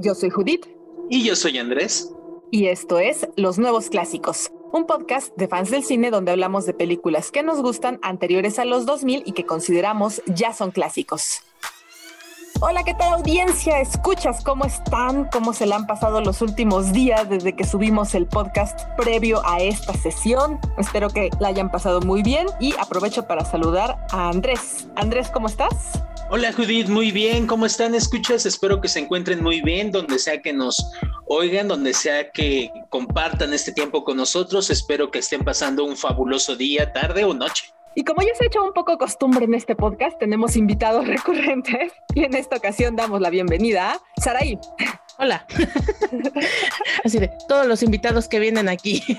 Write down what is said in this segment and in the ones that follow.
Yo soy Judith. Y yo soy Andrés. Y esto es Los Nuevos Clásicos, un podcast de fans del cine donde hablamos de películas que nos gustan anteriores a los 2000 y que consideramos ya son clásicos. Hola, ¿qué tal audiencia? ¿Escuchas cómo están? ¿Cómo se le han pasado los últimos días desde que subimos el podcast previo a esta sesión? Espero que la hayan pasado muy bien y aprovecho para saludar a Andrés. Andrés, ¿cómo estás? Hola Judith, muy bien, ¿cómo están? Escuchas, espero que se encuentren muy bien, donde sea que nos oigan, donde sea que compartan este tiempo con nosotros. Espero que estén pasando un fabuloso día, tarde o noche. Y como ya se ha hecho un poco costumbre en este podcast, tenemos invitados recurrentes y en esta ocasión damos la bienvenida a Saraí. Hola. Así de todos los invitados que vienen aquí.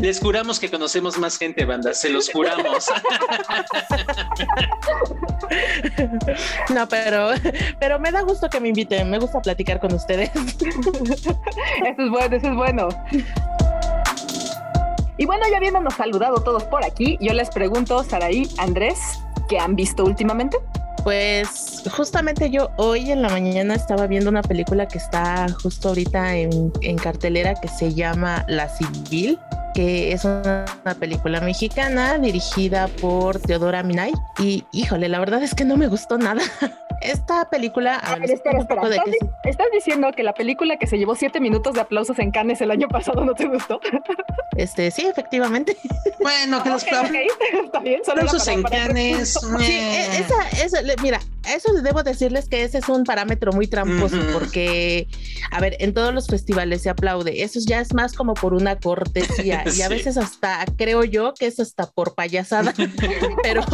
Les juramos que conocemos más gente, banda, se los juramos. No, pero, pero me da gusto que me inviten, me gusta platicar con ustedes. Eso es bueno, eso es bueno. Y bueno, ya habiéndonos saludado todos por aquí, yo les pregunto, Saraí, Andrés, ¿qué han visto últimamente? Pues justamente yo hoy en la mañana estaba viendo una película que está justo ahorita en, en cartelera que se llama La Civil que es una, película mexicana dirigida por Teodora Minay. Y híjole, la verdad es que no me gustó nada. Esta película. A ver, espera, espera. ¿Estás, diciendo que la película que se llevó siete minutos de aplausos en Cannes el año pasado no te gustó? Este, sí, efectivamente. Bueno, que los okay, Está bien, aplausos en Cannes. Sí, e, esa, esa, mira, eso debo decirles que ese es un parámetro muy tramposo, porque, a ver, en todos los festivales se aplaude. Eso ya es más como por una cortesía y a veces hasta creo yo que es hasta por payasada, pero,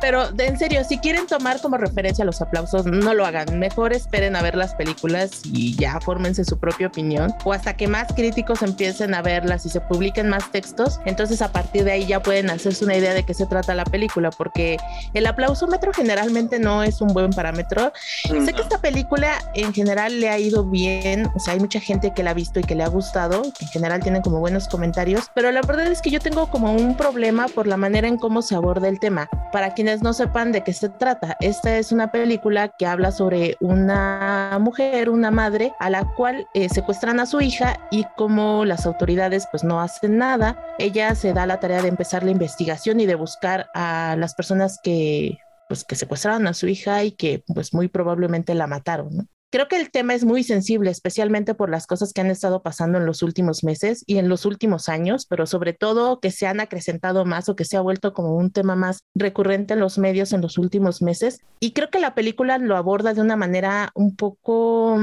pero de, en serio, si quieren tomar como referencia los aplausos, no lo hagan, mejor esperen a ver las películas y ya fórmense su propia opinión, o hasta que más críticos empiecen a verlas y se publiquen más textos, entonces a partir de ahí ya pueden hacerse una idea de qué se trata la película, porque el aplausómetro generalmente no es un buen parámetro. Sé que esta película en general le ha ido bien, o sea, hay mucha gente que la ha visto y que le ha gustado, que en general tienen como buenos comentarios pero la verdad es que yo tengo como un problema por la manera en cómo se aborda el tema. Para quienes no sepan de qué se trata, esta es una película que habla sobre una mujer, una madre, a la cual eh, secuestran a su hija y como las autoridades pues no hacen nada, ella se da la tarea de empezar la investigación y de buscar a las personas que pues que secuestraron a su hija y que pues muy probablemente la mataron, ¿no? Creo que el tema es muy sensible, especialmente por las cosas que han estado pasando en los últimos meses y en los últimos años, pero sobre todo que se han acrecentado más o que se ha vuelto como un tema más recurrente en los medios en los últimos meses. Y creo que la película lo aborda de una manera un poco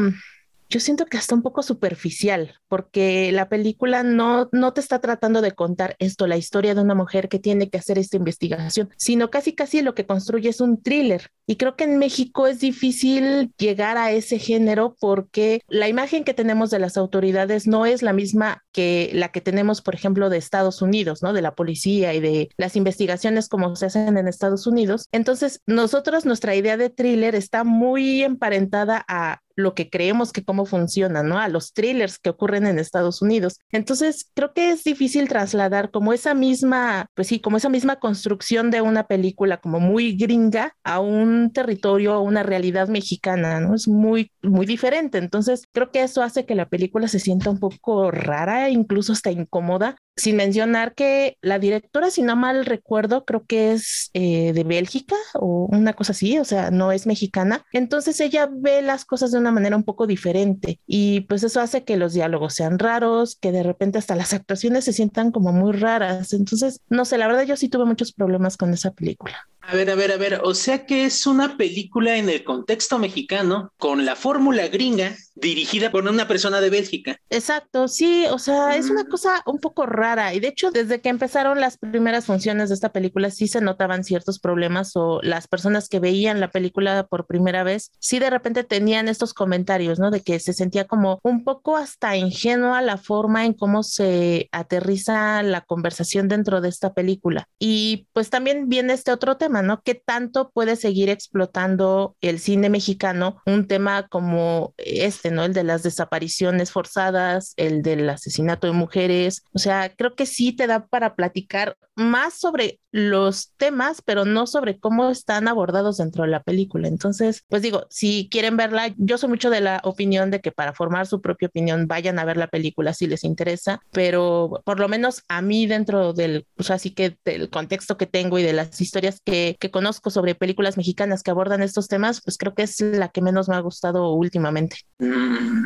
yo siento que hasta un poco superficial, porque la película no, no te está tratando de contar esto, la historia de una mujer que tiene que hacer esta investigación, sino casi casi lo que construye es un thriller. Y creo que en México es difícil llegar a ese género porque la imagen que tenemos de las autoridades no es la misma que la que tenemos, por ejemplo, de Estados Unidos, ¿no? De la policía y de las investigaciones como se hacen en Estados Unidos. Entonces, nosotros, nuestra idea de thriller está muy emparentada a lo que creemos que cómo funciona, ¿no? A los thrillers que ocurren en Estados Unidos. Entonces, creo que es difícil trasladar como esa misma, pues sí, como esa misma construcción de una película como muy gringa a un territorio, a una realidad mexicana, ¿no? Es muy, muy diferente. Entonces, creo que eso hace que la película se sienta un poco rara, incluso hasta incómoda, sin mencionar que la directora, si no mal recuerdo, creo que es eh, de Bélgica o una cosa así, o sea, no es mexicana. Entonces ella ve las cosas de una manera un poco diferente y pues eso hace que los diálogos sean raros, que de repente hasta las actuaciones se sientan como muy raras. Entonces, no sé, la verdad yo sí tuve muchos problemas con esa película. A ver, a ver, a ver, o sea que es una película en el contexto mexicano con la fórmula gringa dirigida por una persona de Bélgica. Exacto, sí, o sea, es una mm. cosa un poco rara y de hecho desde que empezaron las primeras funciones de esta película sí se notaban ciertos problemas o las personas que veían la película por primera vez sí de repente tenían estos comentarios, ¿no? De que se sentía como un poco hasta ingenua la forma en cómo se aterriza la conversación dentro de esta película. Y pues también viene este otro tema ¿no? ¿Qué tanto puede seguir explotando el cine mexicano un tema como este, ¿no? El de las desapariciones forzadas, el del asesinato de mujeres. O sea, creo que sí te da para platicar más sobre los temas, pero no sobre cómo están abordados dentro de la película. Entonces, pues digo, si quieren verla, yo soy mucho de la opinión de que para formar su propia opinión vayan a ver la película si les interesa, pero por lo menos a mí dentro del, pues así que del contexto que tengo y de las historias que, que conozco sobre películas mexicanas que abordan estos temas, pues creo que es la que menos me ha gustado últimamente. Mm.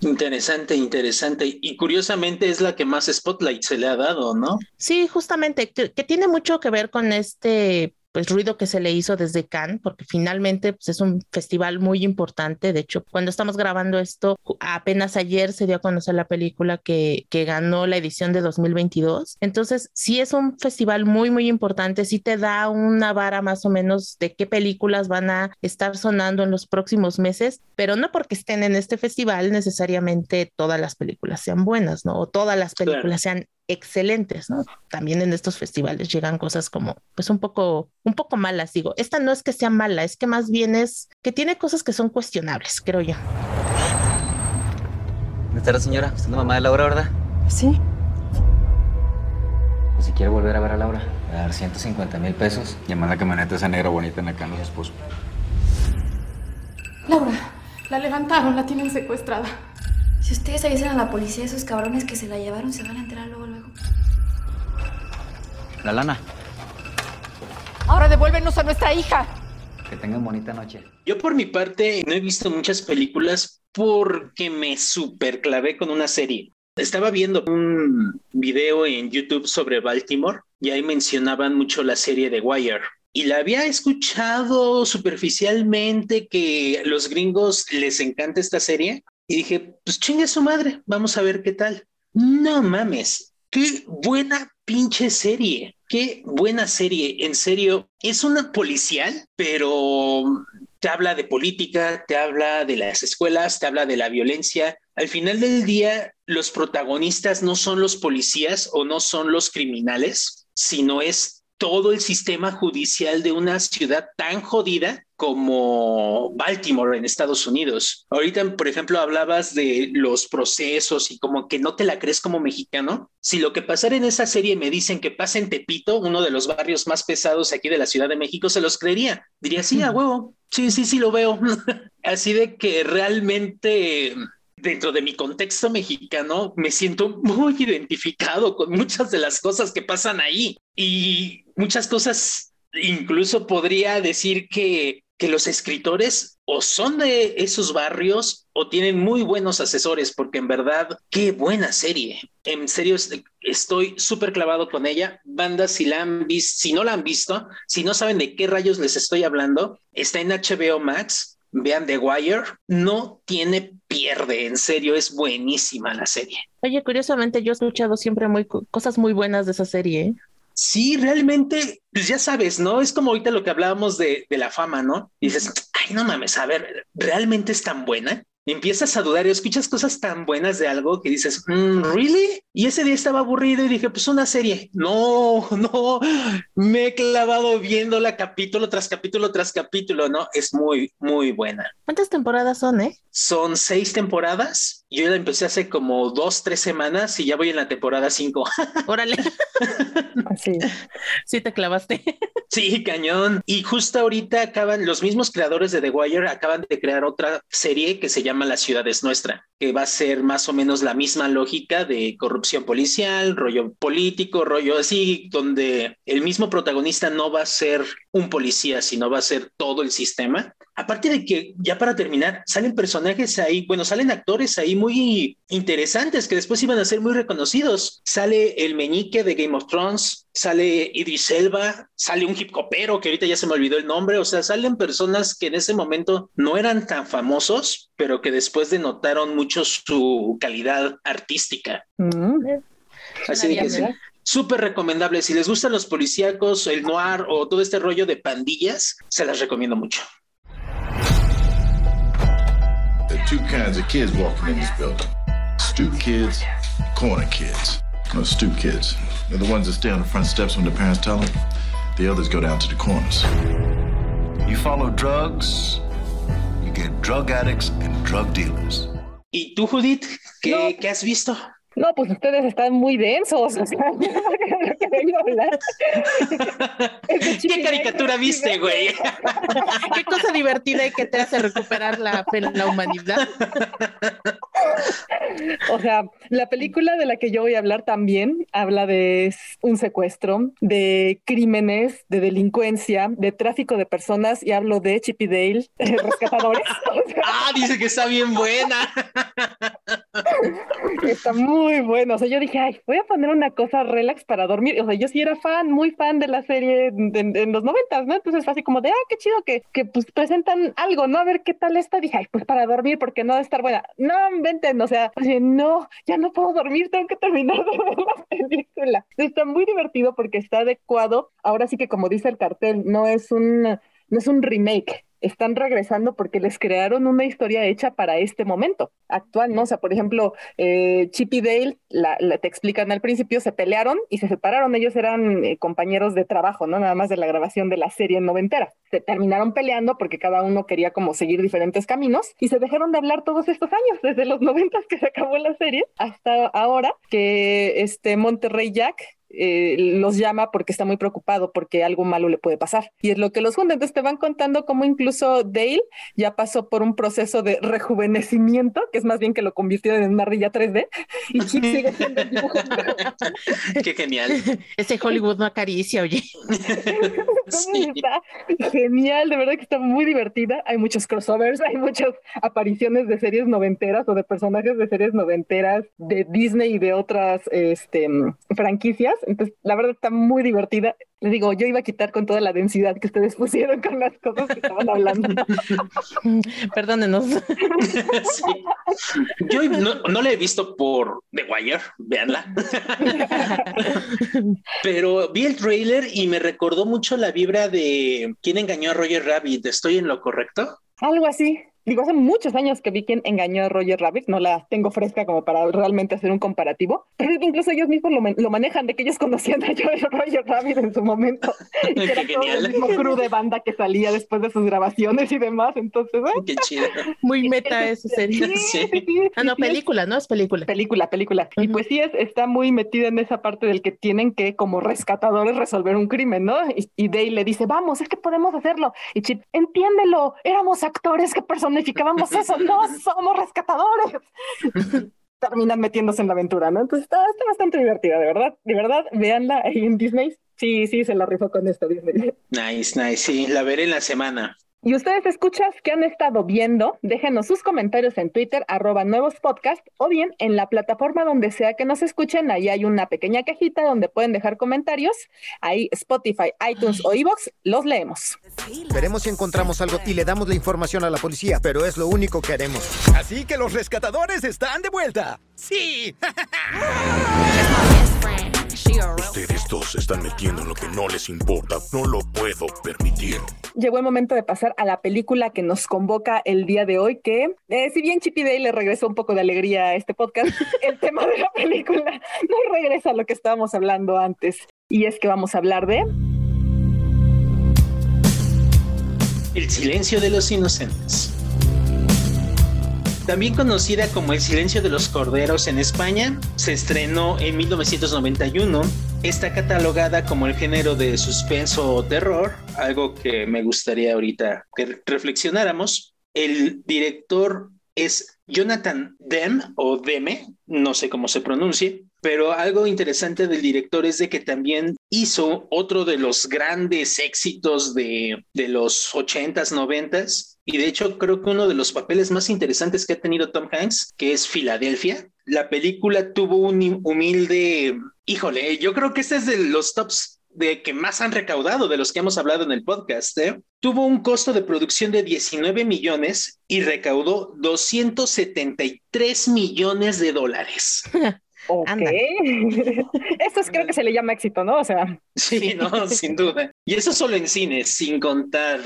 Interesante, interesante. Y curiosamente es la que más spotlight se le ha dado, ¿no? Sí, justamente, que, que tiene mucho que ver con este pues ruido que se le hizo desde Cannes, porque finalmente pues, es un festival muy importante. De hecho, cuando estamos grabando esto, apenas ayer se dio a conocer la película que, que ganó la edición de 2022. Entonces, sí es un festival muy, muy importante, sí te da una vara más o menos de qué películas van a estar sonando en los próximos meses, pero no porque estén en este festival necesariamente todas las películas sean buenas, ¿no? O todas las películas sean excelentes, ¿no? También en estos festivales llegan cosas como, pues un poco, un poco malas, digo. Esta no es que sea mala, es que más bien es que tiene cosas que son cuestionables, creo yo. Buenas tardes, señora. Usted es la mamá de Laura, ¿verdad? Sí. Pues si quiere volver a ver a Laura, le voy a dar 150 mil pesos. Llama la camioneta esa negra bonita en la cama de su esposo. Laura, la levantaron, la tienen secuestrada. Si ustedes avisen a la policía, esos cabrones que se la llevaron se van a enterar luego, luego. La lana. Ahora devuélvenos a nuestra hija. Que tengan bonita noche. Yo por mi parte no he visto muchas películas porque me super clavé con una serie. Estaba viendo un video en YouTube sobre Baltimore y ahí mencionaban mucho la serie de Wire. Y la había escuchado superficialmente que los gringos les encanta esta serie. Y dije, pues chingue su madre, vamos a ver qué tal. No mames, qué buena pinche serie. Qué buena serie, en serio. Es una policial, pero te habla de política, te habla de las escuelas, te habla de la violencia. Al final del día, los protagonistas no son los policías o no son los criminales, sino es todo el sistema judicial de una ciudad tan jodida como Baltimore en Estados Unidos. Ahorita, por ejemplo, hablabas de los procesos y como que no te la crees como mexicano. Si lo que pasara en esa serie me dicen que pasa en Tepito, uno de los barrios más pesados aquí de la Ciudad de México, se los creería. Diría, sí, a huevo. Sí, sí, sí, lo veo. Así de que realmente dentro de mi contexto mexicano, me siento muy identificado con muchas de las cosas que pasan ahí y muchas cosas, incluso podría decir que, que los escritores o son de esos barrios o tienen muy buenos asesores, porque en verdad, qué buena serie. En serio, estoy súper clavado con ella. Bandas, si la han visto, si no la han visto, si no saben de qué rayos les estoy hablando, está en HBO Max vean The Wire, no tiene pierde, en serio, es buenísima la serie. Oye, curiosamente yo he escuchado siempre muy cosas muy buenas de esa serie. Sí, realmente, pues ya sabes, ¿no? Es como ahorita lo que hablábamos de, de la fama, ¿no? Y dices, ay, no mames, a ver, ¿realmente es tan buena? empiezas a dudar y escuchas cosas tan buenas de algo que dices, mm, ¿really? Y ese día estaba aburrido y dije, pues una serie. No, no, me he clavado viéndola capítulo tras capítulo tras capítulo, ¿no? Es muy, muy buena. ¿Cuántas temporadas son, eh? Son seis temporadas. Yo la empecé hace como dos, tres semanas y ya voy en la temporada cinco. Órale. sí. sí, te clavaste. sí, cañón. Y justo ahorita acaban, los mismos creadores de The Wire acaban de crear otra serie que se llama La ciudad es nuestra, que va a ser más o menos la misma lógica de corrupción policial, rollo político, rollo así, donde el mismo protagonista no va a ser un policía, sino va a ser todo el sistema. Aparte de que, ya para terminar, salen personajes ahí, bueno, salen actores ahí muy interesantes que después iban a ser muy reconocidos. Sale el meñique de Game of Thrones, sale Idris Elba, sale un hip hopero que ahorita ya se me olvidó el nombre, o sea, salen personas que en ese momento no eran tan famosos, pero que después denotaron mucho su calidad artística. Mm. Así de que sí. Súper recomendable. Si les gustan los policíacos, el noir o todo este rollo de pandillas, se las recomiendo mucho. Two kinds of kids walking in this building stoop kids, corner kids. No, stoop kids. They're the ones that stay on the front steps when their parents tell them. The others go down to the corners. You follow drugs, you get drug addicts and drug dealers. ¿Y tú, Judith? ¿Qué, No. ¿qué has visto? No, pues ustedes están muy densos. O sea, de lo que vengo a hablar. Es de Chippy ¿Qué caricatura Chippy viste, güey? Qué cosa divertida y que te hace recuperar la fe en la humanidad. O sea, la película de la que yo voy a hablar también habla de un secuestro, de crímenes, de delincuencia, de tráfico de personas y hablo de Chip y Dale, eh, rescatadores. O sea, Ah, dice que está bien buena. está muy bueno. O sea, yo dije, ay, voy a poner una cosa relax para dormir. O sea, yo sí era fan, muy fan de la serie en, en- los noventas, ¿no? Entonces fue así como de, ah, qué chido que, que pues presentan algo, ¿no? A ver qué tal está. Dije, ay, pues para dormir, porque no debe estar buena. No, inventen, o sea, no, ya no puedo dormir, tengo que terminar de ver la película. Está muy divertido porque está adecuado. Ahora sí que como dice el cartel, no es un, no es un remake. Están regresando porque les crearon una historia hecha para este momento actual, ¿no? O sea, por ejemplo, eh, Chip y Dale, la, te explican al principio, se pelearon y se separaron. Ellos eran eh, compañeros de trabajo, ¿no? Nada más de la grabación de la serie noventera. Se terminaron peleando porque cada uno quería como seguir diferentes caminos y se dejaron de hablar todos estos años, desde los noventas que se acabó la serie hasta ahora que este Monterrey Jack eh, los llama porque está muy preocupado porque algo malo le puede pasar. Y es lo que los junta. Entonces te van contando cómo incluso Dale ya pasó por un proceso de rejuvenecimiento, que es más bien que lo convirtieron en una ardilla 3D, y Chip sigue siendo el dibujo. Qué genial. Ese Hollywood no acaricia, oye. Sí. Está genial, de verdad que está muy divertida. Hay muchos crossovers, hay muchas apariciones de series noventeras o de personajes de series noventeras de Disney y de otras este, franquicias. Entonces, la verdad está muy divertida. Les digo, yo iba a quitar con toda la densidad que ustedes pusieron con las cosas que estaban hablando. Perdónenos. Sí. Yo no, no la he visto por The Wire, véanla. Pero vi el trailer y me recordó mucho la vibra de ¿Quién engañó a Roger Rabbit? ¿Estoy en lo correcto? Algo así. Digo, hace muchos años que vi quien engañó a Roger Rabbit, no la tengo fresca como para realmente hacer un comparativo, pero es que incluso ellos mismos lo, lo manejan de que ellos conocían a Roger Rabbit en su momento y que era Qué todo genial. el mismo crew de banda que salía después de sus grabaciones y demás, entonces, ¿eh? Qué chido. Muy meta esa serie. Sí. sí, Ah, no, sí, es película, ¿no? Es película. Película, película. Y pues sí, es, está muy metida en esa parte del que tienen que, como rescatadores, resolver un crimen, ¿no? Y, y Dale le dice, vamos, es que podemos hacerlo. Y Chip, entiéndelo, éramos actores que personificábamos eso, no somos rescatadores. Terminan metiéndose en la aventura, ¿no? Entonces está, está bastante divertida, de verdad. De verdad, véanla ahí en Disney. Sí, sí, se la rifó con esto Disney. Nice, nice. Sí, la veré en la semana. Y ustedes escuchas que han estado viendo, déjenos sus comentarios en Twitter, arroba nuevos podcast, o bien en la plataforma donde sea que nos escuchen, ahí hay una pequeña cajita donde pueden dejar comentarios, ahí Spotify, iTunes o iVoox, los leemos. Veremos si encontramos algo y le damos la información a la policía, pero es lo único que haremos. Así que los rescatadores están de vuelta. ¡Sí! Ustedes dos se están metiendo en lo que no les importa. No lo puedo permitir. Llegó el momento de pasar a la película que nos convoca el día de hoy, que eh, si bien Chippy Day le regresó un poco de alegría a este podcast, el tema de la película no regresa a lo que estábamos hablando antes. Y es que vamos a hablar de... El silencio de los inocentes. También conocida como El silencio de los corderos en España, se estrenó en 1991. Está catalogada como el género de suspenso o terror, algo que me gustaría ahorita que reflexionáramos. El director es Jonathan Demme o Demme, no sé cómo se pronuncie, pero algo interesante del director es de que también hizo otro de los grandes éxitos de, de los 80s, 90s, y de hecho creo que uno de los papeles más interesantes que ha tenido Tom Hanks, que es Filadelfia. La película tuvo un humilde, híjole, yo creo que este es de los tops de que más han recaudado de los que hemos hablado en el podcast. ¿eh? Tuvo un costo de producción de 19 millones y recaudó 273 millones de dólares. Ok. Esto es, creo que se le llama éxito, ¿no? O sea. Sí, no, sin duda. Y eso solo en cines, sin contar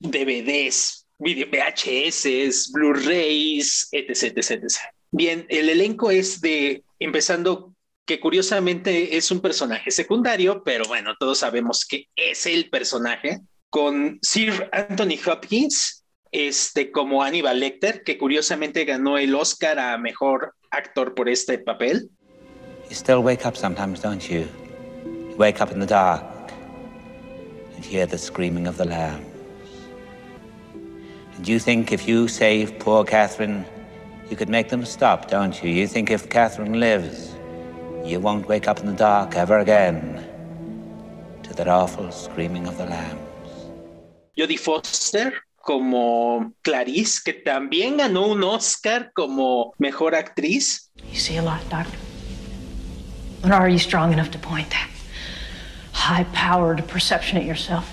DVDs, video, VHS, Blu-rays, etc, etc, etc. Bien, el elenco es de, empezando que curiosamente es un personaje secundario, pero bueno, todos sabemos que es el personaje, con Sir Anthony Hopkins, este, como Aníbal Lecter, que curiosamente ganó el Oscar a Mejor Actor por este papel. You still wake up sometimes, don't you? You wake up in the dark and hear the screaming of the lambs. And you think if you save poor Catherine, you could make them stop, don't you? You think if Catherine lives, you won't wake up in the dark ever again to that awful screaming of the lambs. Jodie Foster como Clarice, que también ganó un Oscar como mejor actriz. You see a lot, Doctor. But are you strong enough to point that high-powered perception at yourself?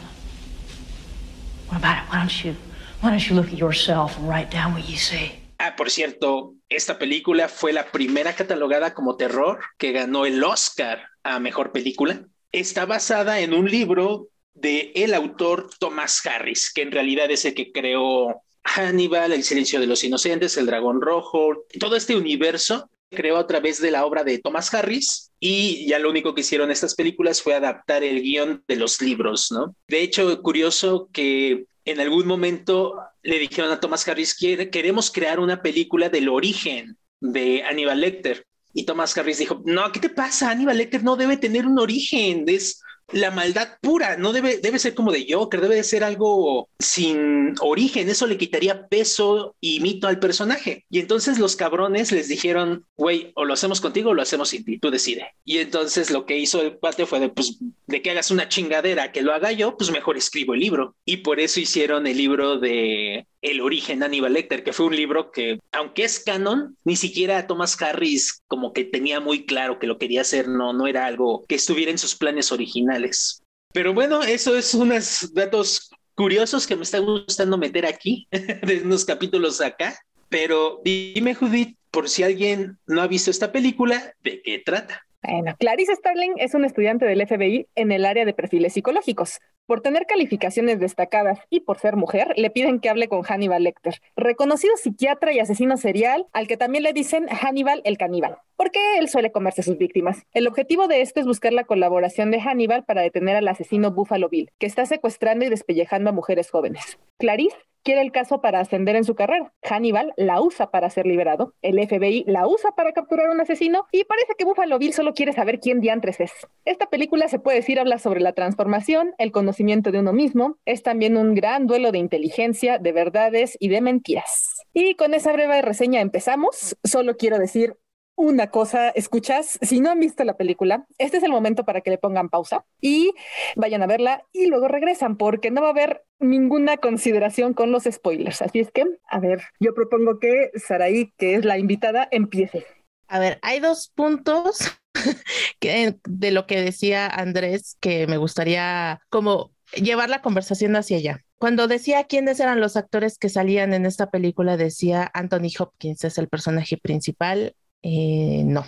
What about it? Why don't you, why don't you look at yourself and write down what you see? Ah, por cierto, esta película fue la primera catalogada como terror que ganó el Oscar a mejor película. Está basada en un libro de el autor Thomas Harris, que en realidad es el que creó Hannibal, El silencio de los inocentes, El dragón rojo, todo este universo creó a través de la obra de Thomas Harris y ya lo único que hicieron estas películas fue adaptar el guion de los libros, ¿no? De hecho, curioso que en algún momento le dijeron a Thomas Harris, queremos crear una película del origen de Hannibal Lecter. Y Thomas Harris dijo, no, ¿qué te pasa? Hannibal Lecter no debe tener un origen, es la maldad pura, no debe, debe ser como de Joker, debe de ser algo sin origen, eso le quitaría peso y mito al personaje. Y entonces los cabrones les dijeron, güey, o lo hacemos contigo o lo hacemos sin ti, tú decide. Y entonces lo que hizo el patio fue de, pues, de que hagas una chingadera, que lo haga yo, pues mejor escribo el libro. Y por eso hicieron el libro de El origen Aníbal Lecter, que fue un libro que, aunque es canon, ni siquiera Thomas Harris como que tenía muy claro que lo quería hacer, no, no era algo que estuviera en sus planes originales. Pero bueno, eso es unos datos curiosos que me está gustando meter aquí, de unos capítulos acá. Pero dime, Judith, por si alguien no ha visto esta película, ¿de qué trata? Bueno, Clarice Starling es un estudiante del FBI en el área de perfiles psicológicos. Por tener calificaciones destacadas y por ser mujer, le piden que hable con Hannibal Lecter, reconocido psiquiatra y asesino serial, al que también le dicen Hannibal el caníbal, porque él suele comerse sus víctimas. El objetivo de esto es buscar la colaboración de Hannibal para detener al asesino Buffalo Bill, que está secuestrando y despellejando a mujeres jóvenes. Clarice quiere el caso para ascender en su carrera. Hannibal la usa para ser liberado, el FBI la usa para capturar a un asesino y parece que Buffalo Bill solo quiere saber quién diantres es. Esta película se puede decir habla sobre la transformación, el conocimiento de uno mismo, es también un gran duelo de inteligencia, de verdades y de mentiras. Y con esa breve reseña empezamos. Solo quiero decir una cosa, escuchas, si no han visto la película, este es el momento para que le pongan pausa y vayan a verla y luego regresan porque no va a haber ninguna consideración con los spoilers. Así es que, a ver, yo propongo que Saraí, que es la invitada, empiece. A ver, hay dos puntos que, de lo que decía Andrés que me gustaría como llevar la conversación hacia allá. Cuando decía quiénes eran los actores que salían en esta película, decía Anthony Hopkins es el personaje principal, eh, no.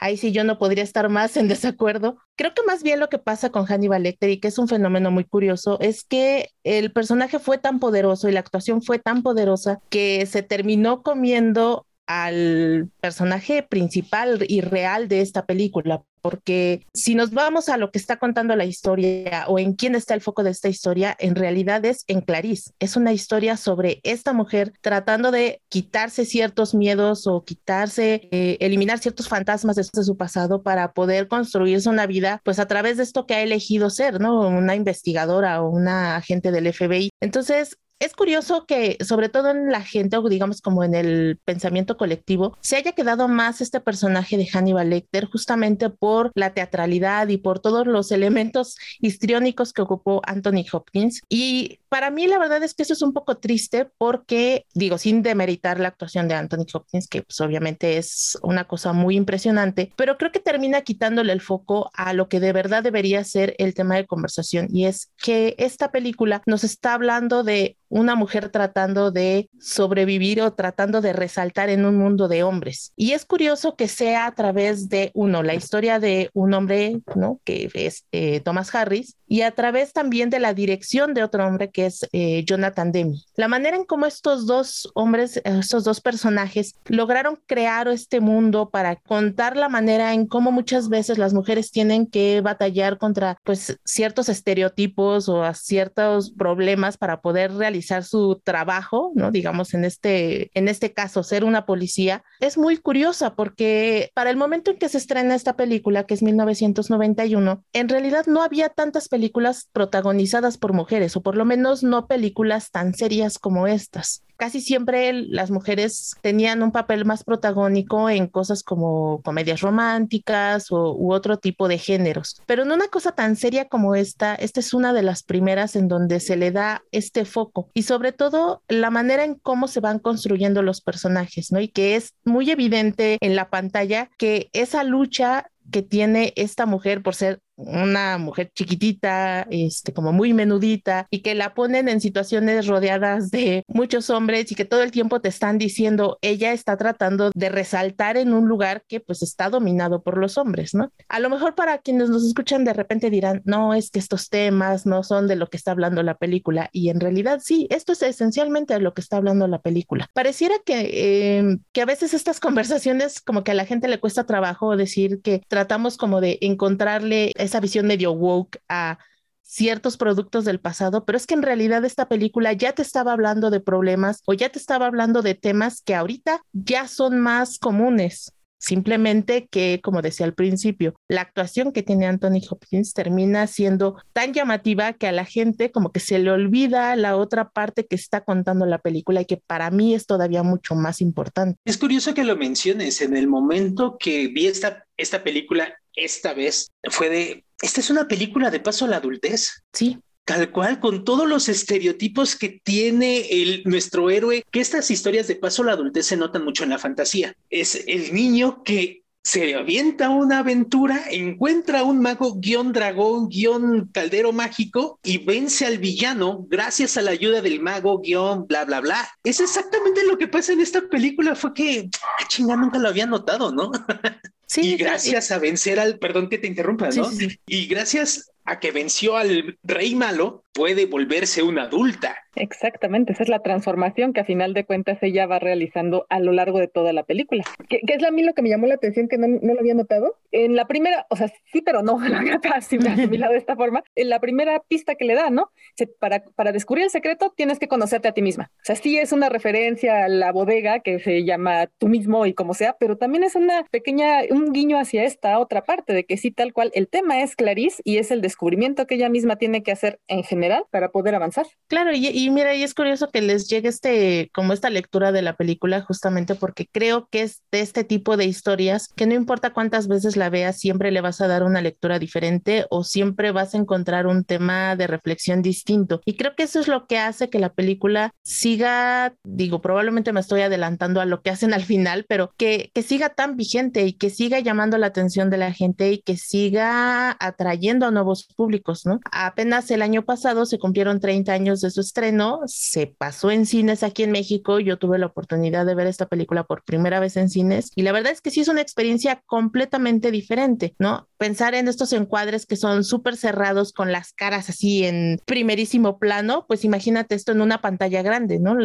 Ahí sí yo no podría estar más en desacuerdo. Creo que más bien lo que pasa con Hannibal Lecter y que es un fenómeno muy curioso es que el personaje fue tan poderoso y la actuación fue tan poderosa que se terminó comiendo al personaje principal y real de esta película, porque si nos vamos a lo que está contando la historia o en quién está el foco de esta historia, en realidad es en Clarice. Es una historia sobre esta mujer tratando de quitarse ciertos miedos o quitarse, eh, eliminar ciertos fantasmas de su pasado para poder construirse una vida, pues a través de esto que ha elegido ser, ¿no? Una investigadora o una agente del FBI. Entonces, es curioso que, sobre todo en la gente, o digamos como en el pensamiento colectivo, se haya quedado más este personaje de Hannibal Lecter justamente por la teatralidad y por todos los elementos histriónicos que ocupó Anthony Hopkins. Y para mí la verdad es que eso es un poco triste porque, digo, sin demeritar la actuación de Anthony Hopkins, que pues obviamente es una cosa muy impresionante, pero creo que termina quitándole el foco a lo que de verdad debería ser el tema de conversación y es que esta película nos está hablando de una mujer tratando de sobrevivir o tratando de resaltar en un mundo de hombres. Y es curioso que sea a través de uno, la historia de un hombre, ¿no? Que es eh, Thomas Harris, y a través también de la dirección de otro hombre que es eh, Jonathan Demi. La manera en cómo estos dos hombres, estos dos personajes lograron crear este mundo para contar la manera en cómo muchas veces las mujeres tienen que batallar contra pues ciertos estereotipos o a ciertos problemas para poder realizar su trabajo, ¿no? Digamos en este en este caso ser una policía es muy curiosa porque para el momento en que se estrena esta película que es 1991, en realidad no había tantas películas protagonizadas por mujeres o por lo menos no películas tan serias como estas casi siempre las mujeres tenían un papel más protagónico en cosas como comedias románticas o, u otro tipo de géneros. Pero en una cosa tan seria como esta, esta es una de las primeras en donde se le da este foco y sobre todo la manera en cómo se van construyendo los personajes, ¿no? Y que es muy evidente en la pantalla que esa lucha que tiene esta mujer por ser una mujer chiquitita, este, como muy menudita, y que la ponen en situaciones rodeadas de muchos hombres y que todo el tiempo te están diciendo, ella está tratando de resaltar en un lugar que pues está dominado por los hombres, ¿no? A lo mejor para quienes nos escuchan de repente dirán, no, es que estos temas no son de lo que está hablando la película, y en realidad sí, esto es esencialmente de lo que está hablando la película. Pareciera que, em, que a veces estas conversaciones como que a la gente le cuesta trabajo decir que tratamos como de encontrarle esa visión medio woke a ciertos productos del pasado, pero es que en realidad esta película ya te estaba hablando de problemas o ya te estaba hablando de temas que ahorita ya son más comunes. Simplemente que, como decía al principio, la actuación que tiene Anthony Hopkins termina siendo tan llamativa que a la gente como que se le olvida la otra parte que está contando la película y que para mí es todavía mucho más importante. Es curioso que lo menciones. En el momento que vi esta, esta película, esta vez, fue de, esta es una película de paso a la adultez. Sí. Tal cual, con todos los estereotipos que tiene el, nuestro héroe, que estas historias de paso a la adultez se notan mucho en la fantasía. Es el niño que se avienta una aventura, encuentra un mago guion dragón guion caldero mágico y vence al villano gracias a la ayuda del mago guion bla bla bla. Es exactamente lo que pasa en esta película. Fue que, ah, chinga, nunca lo había notado, ¿no? Sí, y gracias a vencer al, perdón que te interrumpa, ¿no? Y gracias a que venció al rey malo, puede volverse una adulta. Exactamente, esa es la transformación que a final de cuentas ella va realizando a lo largo de toda la película. Que, es a mí lo que me llamó la atención, que no, lo había notado. En la primera, o sea, sí, pero no, lo había asimilado de esta forma. En la primera pista que le da, ¿no? para, para descubrir el secreto tienes que conocerte a ti misma. O sea, sí es una referencia a la bodega que se llama tú mismo y como sea, pero también es una pequeña, un guiño hacia esta otra parte de que sí, tal cual, el tema es Clarice y es el descubrimiento que ella misma tiene que hacer en general para poder avanzar. Claro, y mira, y es curioso que les llegue este, como esta lectura de la película, justamente porque creo que es de este tipo de historias que no importa cuántas veces la veas, siempre le vas a dar una lectura diferente o siempre vas a encontrar un tema de reflexión distinto. Y creo que eso es lo que hace que la película siga, digo, probablemente me estoy adelantando a lo que hacen al final, pero que, que siga tan vigente y que siga llamando la atención de la gente y que siga atrayendo a nuevos públicos, ¿no? Apenas el año pasado se cumplieron 30 años de su estreno, se pasó en cines aquí en México, yo tuve la oportunidad de ver esta película por primera vez en cines y la verdad es que sí es una experiencia completamente diferente, ¿no? Pensar en estos encuadres que son súper cerrados con las caras así en primerísimo plano, pues imagínate esto en una pantalla grande, ¿no?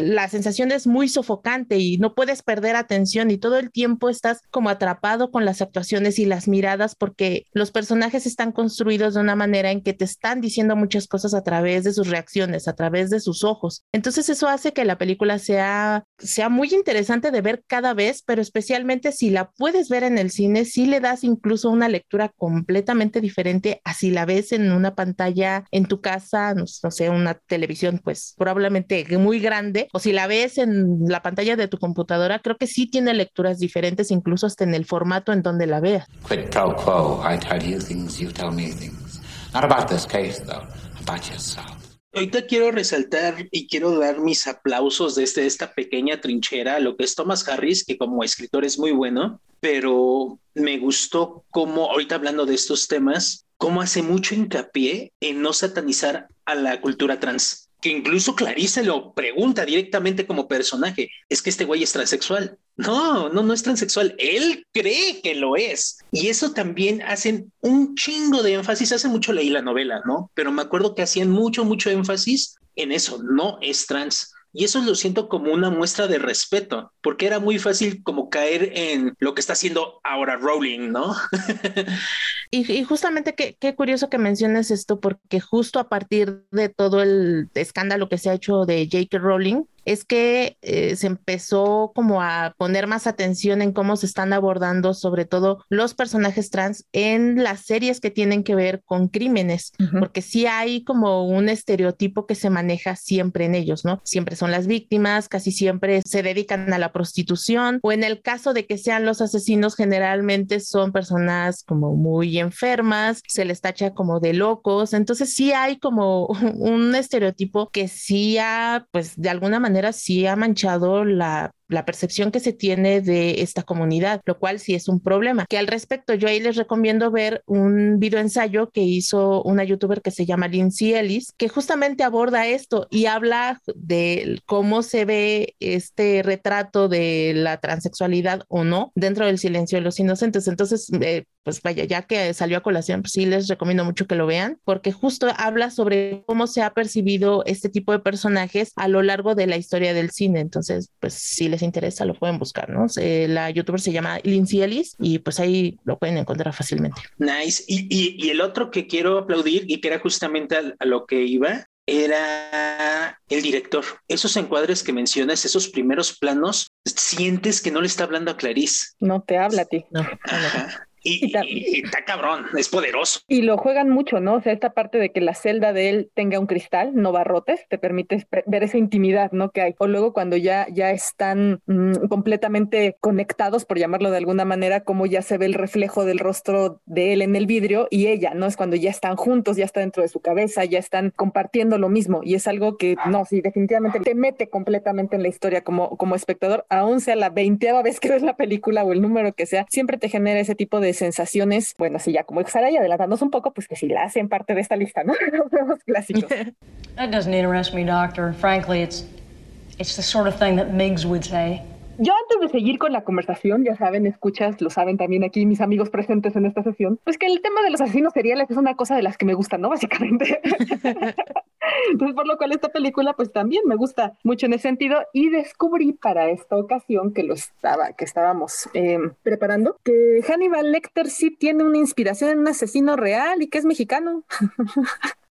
La sensación es muy sofocante y no puedes perder atención y todo el tiempo estás como atrapado con las actuaciones y las miradas porque los personajes están construidos de una manera en que te están diciendo muchas cosas a través de sus reacciones, a través de sus ojos. Entonces eso hace que la película sea, sea muy interesante de ver cada vez, pero especialmente si la puedes ver en el cine, si le das incluso una lectura completamente diferente a si la ves en una pantalla en tu casa, no, no sé, una televisión pues probablemente muy grande, o si la ves en la pantalla de tu computadora, creo que sí tiene lecturas diferentes, incluso hasta en el formato en donde la veas. Quid pro quo, I tell you things, you tell me things. Not about this case, though, about yourself. Ahorita quiero resaltar y quiero dar mis aplausos desde esta pequeña trinchera a lo que es Thomas Harris, que como escritor es muy bueno, pero me gustó cómo, ahorita hablando de estos temas, cómo hace mucho hincapié en no satanizar a la cultura trans. Que incluso Clarice lo pregunta directamente como personaje, es que este güey es transexual. No, no, no es transexual. Él cree que lo es. Y eso también hacen un chingo de énfasis. Hace mucho leí la novela, ¿no? Pero me acuerdo que hacían mucho, mucho énfasis en eso. No es trans. Y eso lo siento como una muestra de respeto, porque era muy fácil como caer en lo que está haciendo ahora Rowling, ¿no? y, justamente qué, qué curioso que menciones esto, porque justo a partir de todo el escándalo que se ha hecho de J.K. Rowling, es que eh, se empezó como a poner más atención en cómo se están abordando sobre todo los personajes trans en las series que tienen que ver con crímenes, porque sí hay como un estereotipo que se maneja siempre en ellos, ¿no? Siempre son las víctimas, casi siempre se dedican a la prostitución o en el caso de que sean los asesinos generalmente son personas como muy enfermas, se les tacha como de locos, entonces sí hay como un estereotipo que sí ha pues de alguna manera sí ha manchado la la percepción que se tiene de esta comunidad, lo cual sí es un problema. Que al respecto, yo ahí les recomiendo ver un video ensayo que hizo una youtuber que se llama Lindsay Ellis, que justamente aborda esto y habla de cómo se ve este retrato de la transexualidad o no dentro del silencio de los inocentes. Entonces, eh, pues vaya, ya que salió a colación, pues sí les recomiendo mucho que lo vean, porque justo habla sobre cómo se ha percibido este tipo de personajes a lo largo de la historia del cine. Entonces, pues sí les interesa, lo pueden buscar, ¿no? la youtuber se llama Lindsay Ellis y pues ahí lo pueden encontrar fácilmente. Nice. Y, y, el otro que quiero aplaudir y que era justamente a, lo que iba, era el director. Esos encuadres que mencionas, esos primeros planos, sientes que no le está hablando a Clarice. No te habla a ti. No. Y, está cabrón, es poderoso. Y lo juegan mucho, ¿no? O sea, esta parte de que la celda de él tenga un cristal, no barrotes, te permite ver esa intimidad, ¿no? Que hay. O luego cuando ya, ya están mm, completamente conectados, por llamarlo de alguna manera, como ya se ve el reflejo del rostro de él en el vidrio y ella, ¿no? Es cuando ya están juntos, ya está dentro de su cabeza, ya están compartiendo lo mismo. Y es algo que, no, sí, definitivamente te mete completamente en la historia como, como espectador, aún sea la veinteava vez que ves la película o el número que sea, siempre te genera ese tipo de sensaciones, bueno, así ya como Exara y adelantándose un poco, pues que sí la hacen parte de esta lista, ¿no? Los clásicos. That doesn't interest me, doctor. Frankly, it's, it's the sort of thing that Miggs would say. Yo antes de seguir con la conversación, ya saben, escuchas, lo saben también aquí mis amigos presentes en esta sesión, pues que el tema de los asesinos seriales es una cosa de las que me gustan, ¿no? Básicamente. Entonces, por lo cual esta película, pues también me gusta mucho en ese sentido y descubrí para esta ocasión que lo estaba, que estábamos em, preparando, que Hannibal Lecter sí tiene una inspiración en un asesino real y que es mexicano.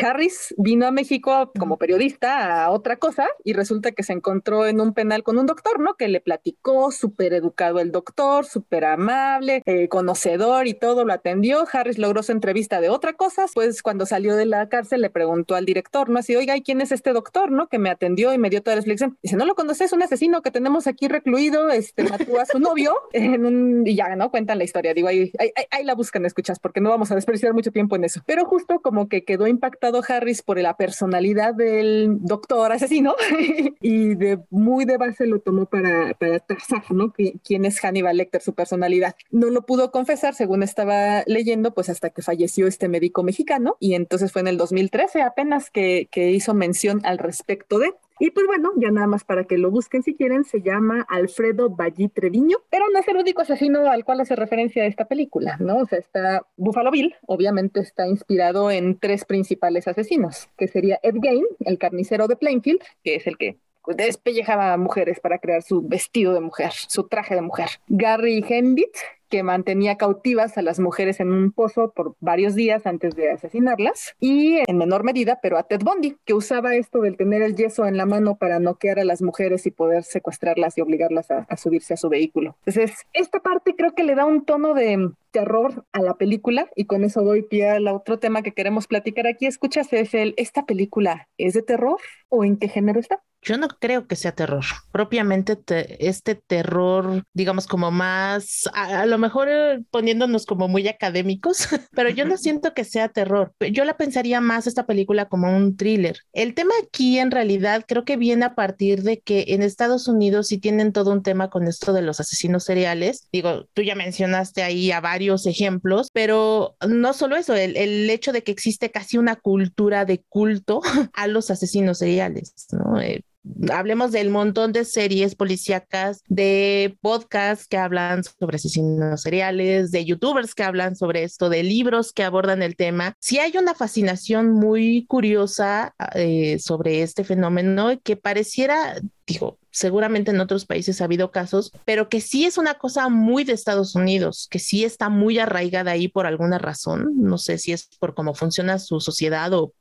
Harris vino a México como periodista a otra cosa y resulta que se encontró en un penal con un doctor, ¿no? Que le platicó, súper educado el doctor, súper amable, eh, conocedor y todo, lo atendió. Harris logró su entrevista de otra cosa, pues cuando salió de la cárcel le preguntó al director, ¿no? Así, oiga, ¿y quién es este doctor, no? Que me atendió y me dio toda la explicación. Dice, ¿no lo conoces? Un asesino que tenemos aquí recluido, este, mató a su novio en un... y ya, ¿no? Cuentan la historia. Digo, ahí, ahí, ahí la buscan, escuchas, porque no vamos a desperdiciar mucho tiempo en eso. Pero justo como que quedó impactado Harris por la personalidad del doctor asesino y de muy de base lo tomó para, para trazar, ¿no? ¿Quién es Hannibal Lecter, su personalidad? No lo pudo confesar, según estaba leyendo, pues hasta que falleció este médico mexicano y entonces fue en el 2013 apenas que, que hizo mención al respecto de. Y pues bueno, ya nada más para que lo busquen si quieren, se llama Alfredo Ballí Treviño, pero no es el único asesino al cual hace referencia esta película, ¿no? O sea, está Buffalo Bill, obviamente está inspirado en tres principales asesinos, que sería Ed Gain, el carnicero de Plainfield, que es el que despellejaba a mujeres para crear su vestido de mujer, su traje de mujer. Gary Hendit, que mantenía cautivas a las mujeres en un pozo por varios días antes de asesinarlas, y en menor medida, pero a Ted Bundy, que usaba esto del tener el yeso en la mano para noquear a las mujeres y poder secuestrarlas y obligarlas a, subirse a su vehículo. Entonces, esta parte creo que le da un tono de terror a la película y con eso doy pie al otro tema que queremos platicar aquí. Escuchas, es ¿esta película es de terror o en qué género está? Yo no creo que sea terror. Propiamente este terror, digamos, como más, a, lo mejor eh, poniéndonos como muy académicos, pero yo no siento que sea terror. Yo la pensaría más esta película como un thriller. El tema aquí en realidad creo que viene a partir de que en Estados Unidos sí tienen todo un tema con esto de los asesinos seriales. Digo, tú ya mencionaste ahí a varios ejemplos, pero no solo eso, el, el hecho de que existe casi una cultura de culto a los asesinos seriales, ¿no? Eh, hablemos del montón de series policíacas, de podcasts que hablan sobre asesinos seriales, de youtubers que hablan sobre esto, de libros que abordan el tema. Sí hay una fascinación muy curiosa eh, sobre este fenómeno que pareciera, digo, seguramente en otros países ha habido casos, pero que sí es una cosa muy de Estados Unidos, que sí está muy arraigada ahí por alguna razón. No sé si es por cómo funciona su sociedad o,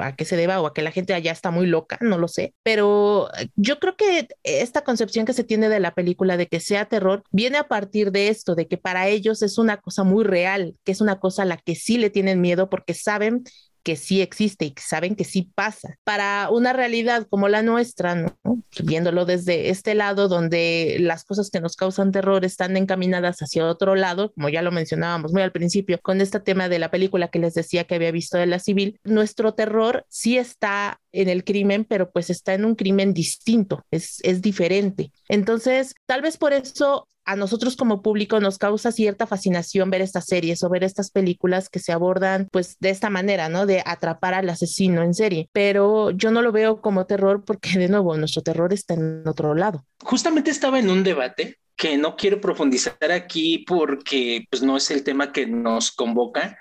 a qué se deba o a que la gente allá está muy loca, no lo sé. Pero yo creo que esta concepción que se tiene de la película de que sea terror viene a partir de esto, de que para ellos es una cosa muy real, que es una cosa a la que sí le tienen miedo porque saben que sí existe y que saben que sí pasa. Para una realidad como la nuestra, viéndolo desde este lado donde las cosas que nos causan terror están encaminadas hacia otro lado, como ya lo mencionábamos muy al principio, con este tema de la película que les decía que había visto de la civil, nuestro terror sí está en el crimen, pero pues está en un crimen distinto, es, es diferente. Entonces, tal vez por eso a nosotros como público nos causa cierta fascinación ver estas series o ver estas películas que se abordan pues de esta manera, ¿no? De atrapar al asesino en serie. Pero yo no lo veo como terror porque de nuevo nuestro terror está en otro lado. Justamente estaba en un debate que no quiero profundizar aquí porque pues, no es el tema que nos convoca,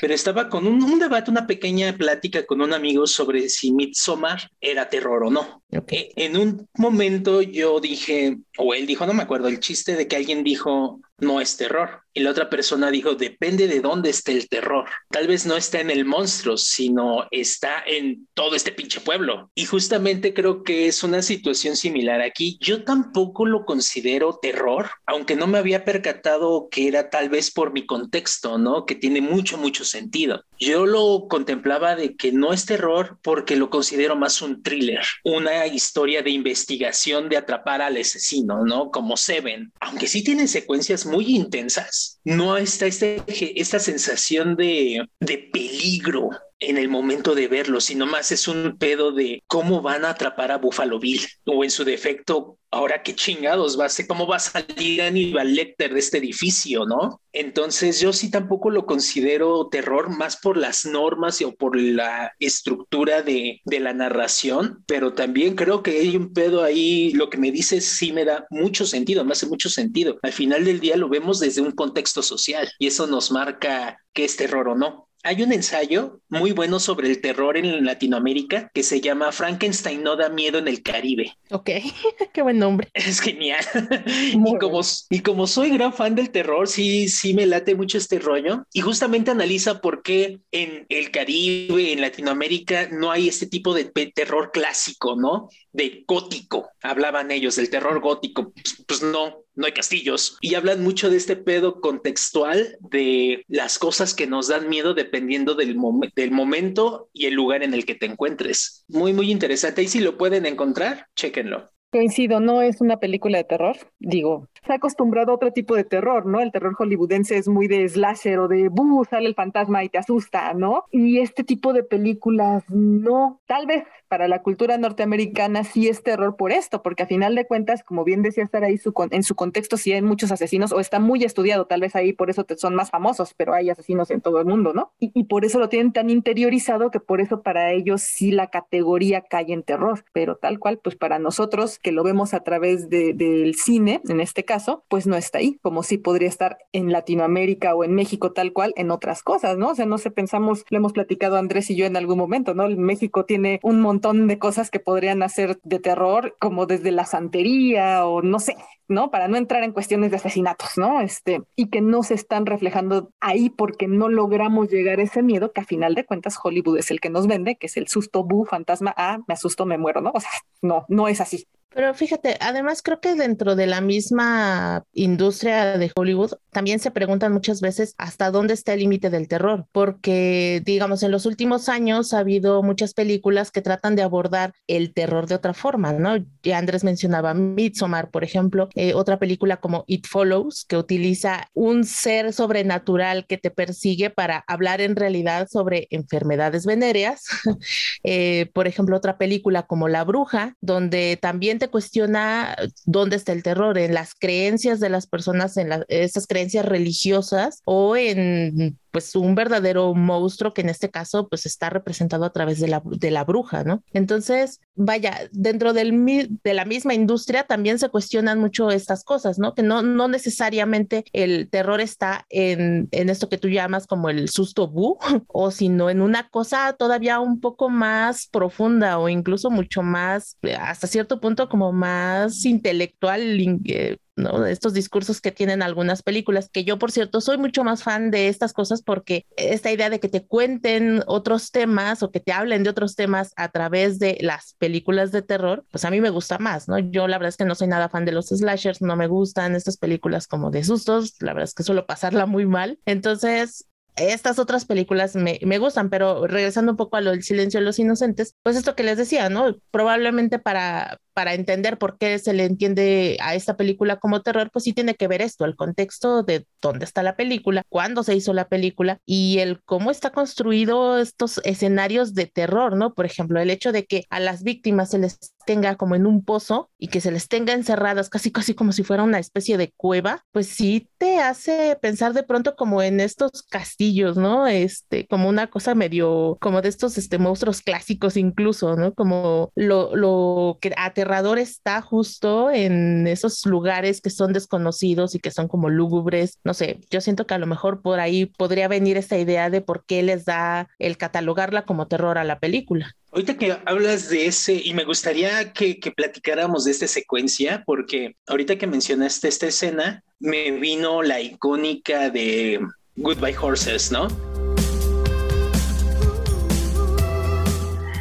pero estaba con un, debate, una pequeña plática con un amigo sobre si Midsommar era terror o no. E, en un momento yo dije, o él dijo, no me acuerdo, el chiste de que alguien dijo, no es terror. Y la otra persona dijo, depende de dónde esté el terror. Tal vez no está en el monstruo, sino está en todo este pinche pueblo. Y justamente creo que es una situación similar aquí. Yo tampoco lo considero terror, aunque no me había percatado que era tal vez por mi contexto, ¿no? Que tiene mucho, mucho sentido. Yo lo contemplaba de que no es terror porque lo considero más un thriller, una historia de investigación de atrapar al asesino, ¿no? Como Seven, aunque sí tiene secuencias muy intensas, no está este, esta sensación de, de peligro en el momento de verlo, sino más es un pedo de cómo van a atrapar a Buffalo Bill o en su defecto, ahora qué chingados va a ser, cómo va a salir Aníbal Lecter de este edificio, ¿no? Entonces yo sí tampoco lo considero terror más por las normas o por la estructura de, de la narración, pero también creo que hay un pedo ahí, lo que me dices sí me da mucho sentido, me hace mucho sentido. Al final del día lo vemos desde un contexto social y eso nos marca qué es terror o no. Hay un ensayo muy bueno sobre el terror en Latinoamérica que se llama Frankenstein no da miedo en el Caribe. Ok, qué buen nombre. Es genial. y, como, y como soy gran fan del terror, sí, sí me late mucho este rollo. Y justamente analiza por qué en el Caribe, en Latinoamérica, no hay este tipo de terror clásico, ¿no? De gótico. Hablaban ellos del terror gótico. pues, pues no, no hay castillos. Y hablan mucho de este pedo contextual de las cosas que nos dan miedo dependiendo del, del momento y el lugar en el que te encuentres. Muy, muy interesante. Y si lo pueden encontrar, chéquenlo. Coincido, no es una película de terror. Digo, se ha acostumbrado a otro tipo de terror, ¿no? El terror hollywoodense es muy de slasher o de buh, sale el fantasma y te asusta, ¿no? Y este tipo de películas no. Tal vez para la cultura norteamericana sí es terror por esto, porque a final de cuentas, como bien decía estar ahí en su contexto, sí hay muchos asesinos o está muy estudiado, tal vez ahí por eso son más famosos, pero hay asesinos en todo el mundo, ¿no? Y, y, por eso lo tienen tan interiorizado que por eso para ellos sí la categoría cae en terror, pero tal cual, pues para nosotros que lo vemos a través de, del cine, en este caso, pues no está ahí, como si podría estar en Latinoamérica o en México tal cual en otras cosas, ¿no? O sea, no sé, pensamos, lo hemos platicado Andrés y yo en algún momento, ¿no? México tiene un montón de cosas que podrían hacer de terror, como desde la santería o no sé, ¿no? Para no entrar en cuestiones de asesinatos, ¿no? Este, y que no se están reflejando ahí porque no logramos llegar a ese miedo que a final de cuentas Hollywood es el que nos vende, que es el susto, bu, fantasma, ah, me asusto, me muero, ¿no? O sea, no, no es así. Pero fíjate, además creo que dentro de la misma industria de Hollywood también se preguntan muchas veces hasta dónde está el límite del terror, porque digamos en los últimos años ha habido muchas películas que tratan de abordar el terror de otra forma, ¿no? Ya Andrés mencionaba Midsommar, por ejemplo, eh, otra película como It Follows, que utiliza un ser sobrenatural que te persigue para hablar en realidad sobre enfermedades venéreas. eh, por ejemplo, otra película como La Bruja, donde también te cuestiona dónde está el terror, en las creencias de las personas, en esas creencias religiosas o en pues un verdadero monstruo que en este caso pues está representado a través de la, de la bruja, ¿no? Entonces, vaya, dentro del, de la misma industria también se cuestionan mucho estas cosas, ¿no? Que no, no necesariamente el terror está en, en esto que tú llamas como el susto bu, o sino en una cosa todavía un poco más profunda o incluso mucho más, hasta cierto punto como más intelectual, eh, ¿no? Estos discursos que tienen algunas películas, que yo, por cierto, soy mucho más fan de estas cosas porque esta idea de que te cuenten otros temas o que te hablen de otros temas a través de las películas de terror, pues a mí me gusta más, ¿no? Yo la verdad es que no soy nada fan de los slashers, no me gustan estas películas como de sustos, la verdad es que suelo pasarla muy mal. Entonces, estas otras películas me, me, gustan, pero regresando un poco a lo del silencio de los inocentes, pues esto que les decía, ¿no? Probablemente para, para entender por qué se le entiende a esta película como terror, pues sí tiene que ver esto, el contexto de dónde está la película, cuándo se hizo la película y el cómo está construido estos escenarios de terror, ¿no? Por ejemplo, el hecho de que a las víctimas se les tenga como en un pozo y que se les tenga encerradas casi casi como si fuera una especie de cueva, pues sí te hace pensar de pronto como en estos castillos, ¿no? Este, como una cosa medio como de estos este monstruos clásicos incluso, ¿no? Como lo, lo que aterrador está justo en esos lugares que son desconocidos y que son como lúgubres, no sé, yo siento que a lo mejor por ahí podría venir esta idea de por qué les da el catalogarla como terror a la película. Ahorita que hablas de ese, y me gustaría que, que, platicáramos de esta secuencia, porque ahorita que mencionaste esta escena, me vino la icónica de Goodbye Horses, ¿no?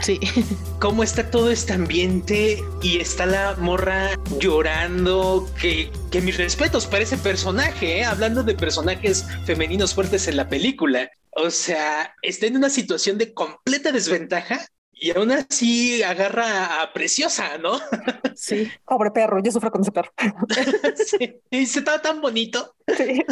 Sí. ¿Cómo está todo este ambiente y está la morra llorando? Que, que mis respetos para ese personaje, ¿eh? hablando de personajes femeninos fuertes en la película. O sea, está en una situación de completa desventaja y aún así agarra a Preciosa, ¿no? Sí. Pobre perro, yo sufro con ese perro. sí, y se estaba tan bonito. Sí.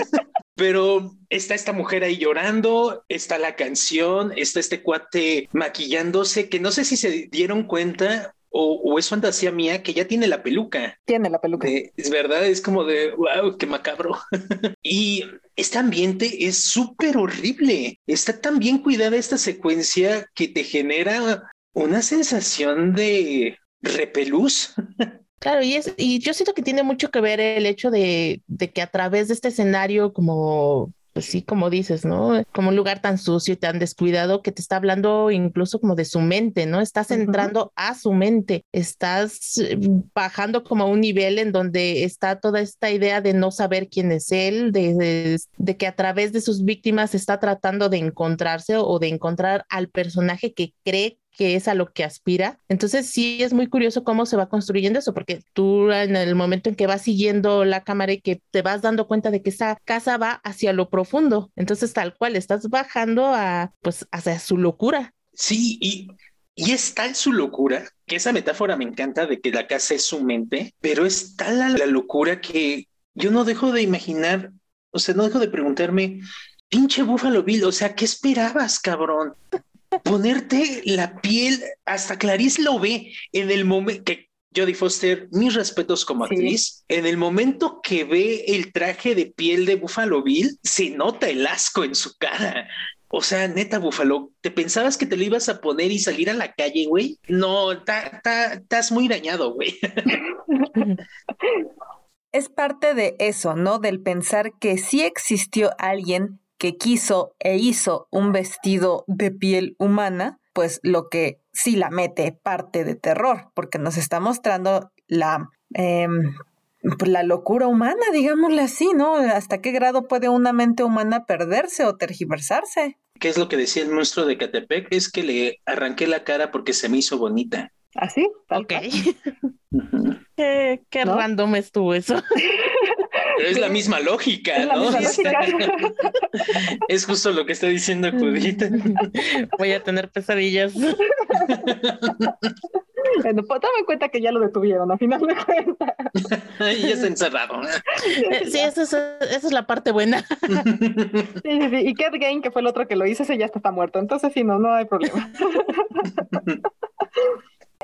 Pero está esta mujer ahí llorando, está la canción, está este cuate maquillándose, que no sé si se dieron cuenta o, o, es fantasía mía que ya tiene la peluca. Tiene la peluca. es verdad, es como de, wow, qué macabro. y este ambiente es súper horrible. Está tan bien cuidada esta secuencia que te genera una sensación de repelús. Claro, y, es, y yo siento que tiene mucho que ver el hecho de, de que a través de este escenario como pues sí, como dices, ¿no? Como un lugar tan sucio y tan descuidado que te está hablando incluso como de su mente, ¿no? Estás entrando a su mente, estás eh, bajando como a un nivel en donde está toda esta idea de no saber quién es él, de, de, que a través de sus víctimas está tratando de encontrarse o de encontrar al personaje que cree que es a lo que aspira. Entonces sí es muy curioso cómo se va construyendo eso, porque tú en el momento en que vas siguiendo la cámara y que te vas dando cuenta de que esa casa va hacia lo profundo, entonces tal cual estás bajando a pues hacia su locura. Sí, y, y es tal su locura que esa metáfora me encanta de que la casa es su mente, pero es tal la, la locura que yo no dejo de imaginar, o sea, no dejo de preguntarme, pinche Buffalo Bill, o sea, ¿qué esperabas, cabrón? Ponerte la piel, hasta Clarice lo ve en el momento que Jodie Foster, mis respetos como actriz, en el momento que ve el traje de piel de Buffalo Bill, se nota el asco en su cara. O sea, neta, Buffalo, ¿te pensabas que te lo ibas a poner y salir a la calle, güey? No, estás muy dañado, güey. es parte de eso, ¿no? Del pensar que sí existió alguien que quiso e hizo un vestido de piel humana, pues lo que sí la mete parte de terror, porque nos está mostrando la, em, pues, la locura humana, digámosle así, ¿no? ¿Hasta qué grado puede una mente humana perderse o tergiversarse? ¿Qué es lo que decía el monstruo de Catepec? Es que le arranqué la cara porque se me hizo bonita. ¿Así? ¿Ah, ok. qué, random estuvo eso. es la misma lógica, ¿no? es justo lo que está diciendo Judith. Voy a tener pesadillas. Bueno, pues en cuenta que ya lo detuvieron, a final de cuentas. y ya se encerraron. Eh, sí, esa es, esa es la parte buena. sí, sí, sí. Y Ked Gain, que fue el otro que lo hizo, ese ya está, está muerto. Entonces, sí, no, no hay problema.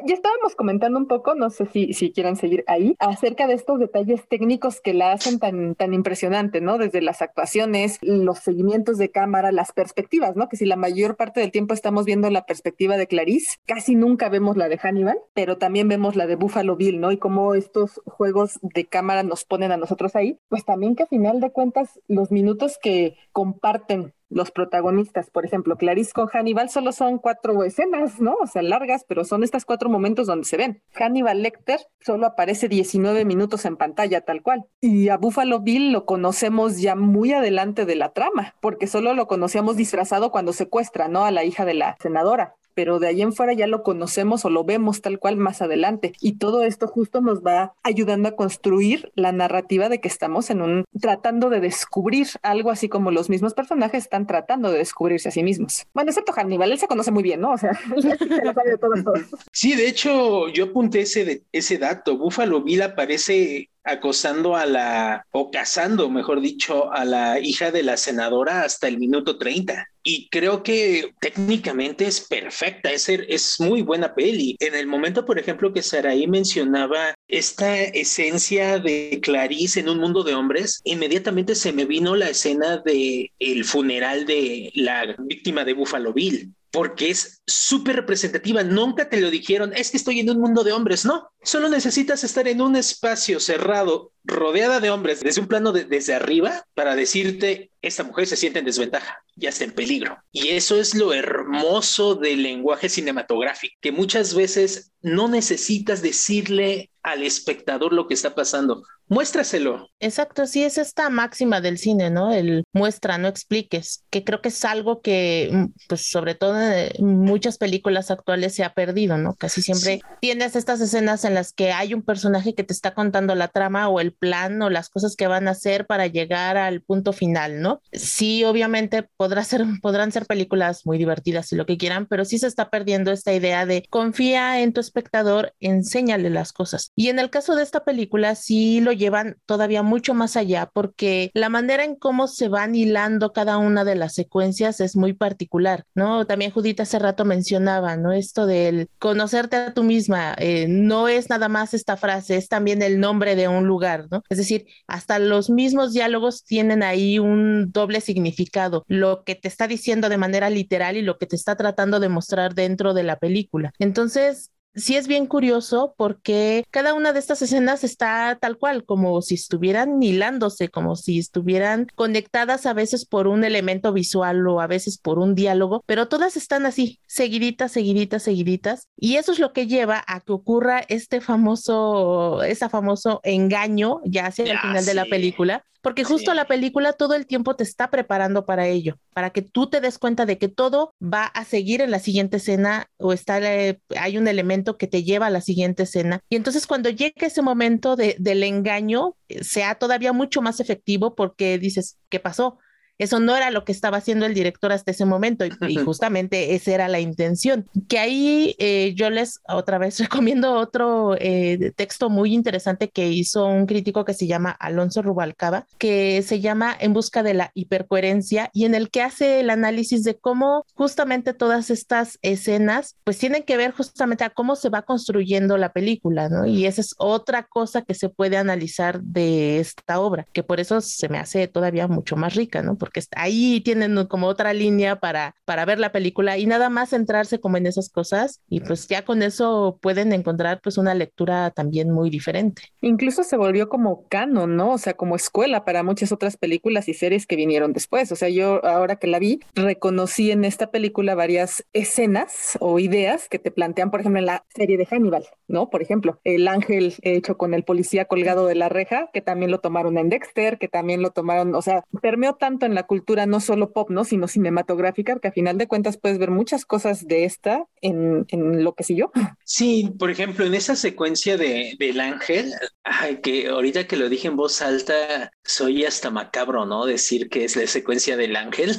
Ya estábamos comentando un poco, no sé si, si quieran seguir ahí, acerca de estos detalles técnicos que la hacen tan, tan impresionante, ¿no? Desde las actuaciones, los seguimientos de cámara, las perspectivas, ¿no? Que si la mayor parte del tiempo estamos viendo la perspectiva de Clarice, casi nunca vemos la de Hannibal, pero también vemos la de Buffalo Bill, ¿no? Y cómo estos juegos de cámara nos ponen a nosotros ahí, pues también que a final de cuentas los minutos que comparten los protagonistas, por ejemplo, Clarice con Hannibal solo son cuatro escenas, ¿no? O sea, largas, pero son estos cuatro momentos donde se ven. Hannibal Lecter solo aparece 19 minutos en pantalla, tal cual. Y a Buffalo Bill lo conocemos ya muy adelante de la trama, porque solo lo conocíamos disfrazado cuando secuestra, ¿no? A la hija de la senadora pero de ahí en fuera ya lo conocemos o lo vemos tal cual más adelante. Y todo esto justo nos va ayudando a construir la narrativa de que estamos en un tratando de descubrir algo así como los mismos personajes están tratando de descubrirse a sí mismos. Bueno, excepto Hannibal, él se conoce muy bien, ¿no? O sea, Sí, de hecho, yo apunté ese, ese dato. Buffalo Bill aparece acosando a la, o casando, mejor dicho, a la hija de la senadora hasta el minuto 30. Y creo que técnicamente es perfecta, es, es muy buena peli. En el momento, por ejemplo, que Saraí mencionaba esta esencia de Clarice en un mundo de hombres, inmediatamente se me vino la escena de el funeral de la víctima de Buffalo Bill porque es súper representativa. Nunca te lo dijeron, es que estoy en un mundo de hombres. No, solo necesitas estar en un espacio cerrado, rodeada de hombres, desde un plano desde arriba, para decirte, esta mujer se siente en desventaja, ya está en peligro. Y eso es lo hermoso del lenguaje cinematográfico, que muchas veces no necesitas decirle al espectador lo que está pasando. Muéstraselo. Exacto, sí, es esta máxima del cine, ¿no? El muestra, no expliques, que creo que es algo que, mm, pues sobre todo en muchas películas actuales se ha perdido, ¿no? Casi siempre tienes estas escenas en las que hay un personaje que te está contando la trama o el plan o las cosas que van a hacer para llegar al punto final, ¿no? Sí, obviamente podrá ser, podrán ser películas muy divertidas y lo que quieran, pero sí se está perdiendo esta idea de confía en tu espectador, enséñale las cosas. Y en el caso de esta película sí lo llevan todavía mucho más allá porque la manera en cómo se van hilando cada una de las secuencias es muy particular, ¿no? También Judith hace rato mencionaba, ¿no? Esto del conocerte a tú misma, eh, no es nada más esta frase, es también el nombre de un lugar, ¿no? Es decir, hasta los mismos diálogos tienen ahí un doble significado, lo que te está diciendo de manera literal y lo que te está tratando de mostrar dentro de la película. Entonces, sí es bien curioso porque cada una de estas escenas está tal cual, como si estuvieran hilándose, como si estuvieran conectadas a veces por un elemento visual o a veces por un diálogo, pero todas están así, seguiditas, seguiditas, seguiditas. Y eso es lo que lleva a que ocurra este famoso, ese famoso engaño ya hacia el final de la película, porque justo la película todo el tiempo te está preparando para ello, para que tú te des cuenta de que todo va a seguir en la siguiente escena o está, eh, hay un elemento que te lleva a la siguiente escena. Y entonces cuando llega ese momento de, del engaño, eh, sea todavía mucho más efectivo porque dices, ¿qué pasó? Eso no era lo que estaba haciendo el director hasta ese momento y, justamente esa era la intención. Que ahí eh, yo les otra vez recomiendo otro eh, texto muy interesante que hizo un crítico que se llama Alonso Rubalcaba, que se llama En busca de la hipercoherencia y en el que hace el análisis de cómo justamente todas estas escenas pues tienen que ver justamente a cómo se va construyendo la película, ¿no? Y esa es otra cosa que se puede analizar de esta obra, que por eso se me hace todavía mucho más rica, ¿no? porque ahí tienen como otra línea para, para ver la película y nada más centrarse como en esas cosas y pues ya con eso pueden encontrar pues una lectura también muy diferente. Incluso se volvió como canon, ¿no? O sea, como escuela para muchas otras películas y series que vinieron después. O sea, yo ahora que la vi, reconocí en esta película varias escenas o ideas que te plantean, por ejemplo, en la serie de Hannibal, ¿no? Por ejemplo, el ángel hecho con el policía colgado de la reja, que también lo tomaron en Dexter, que también lo tomaron, o sea, permeó tanto en la cultura no solo pop, ¿no? Sino cinematográfica, que a final de cuentas puedes ver muchas cosas de esta en, en lo que siguió. Sí, por ejemplo, en esa secuencia de, del ángel, ay, que ahorita que lo dije en voz alta, soy hasta macabro, ¿no? Decir que es la secuencia del ángel.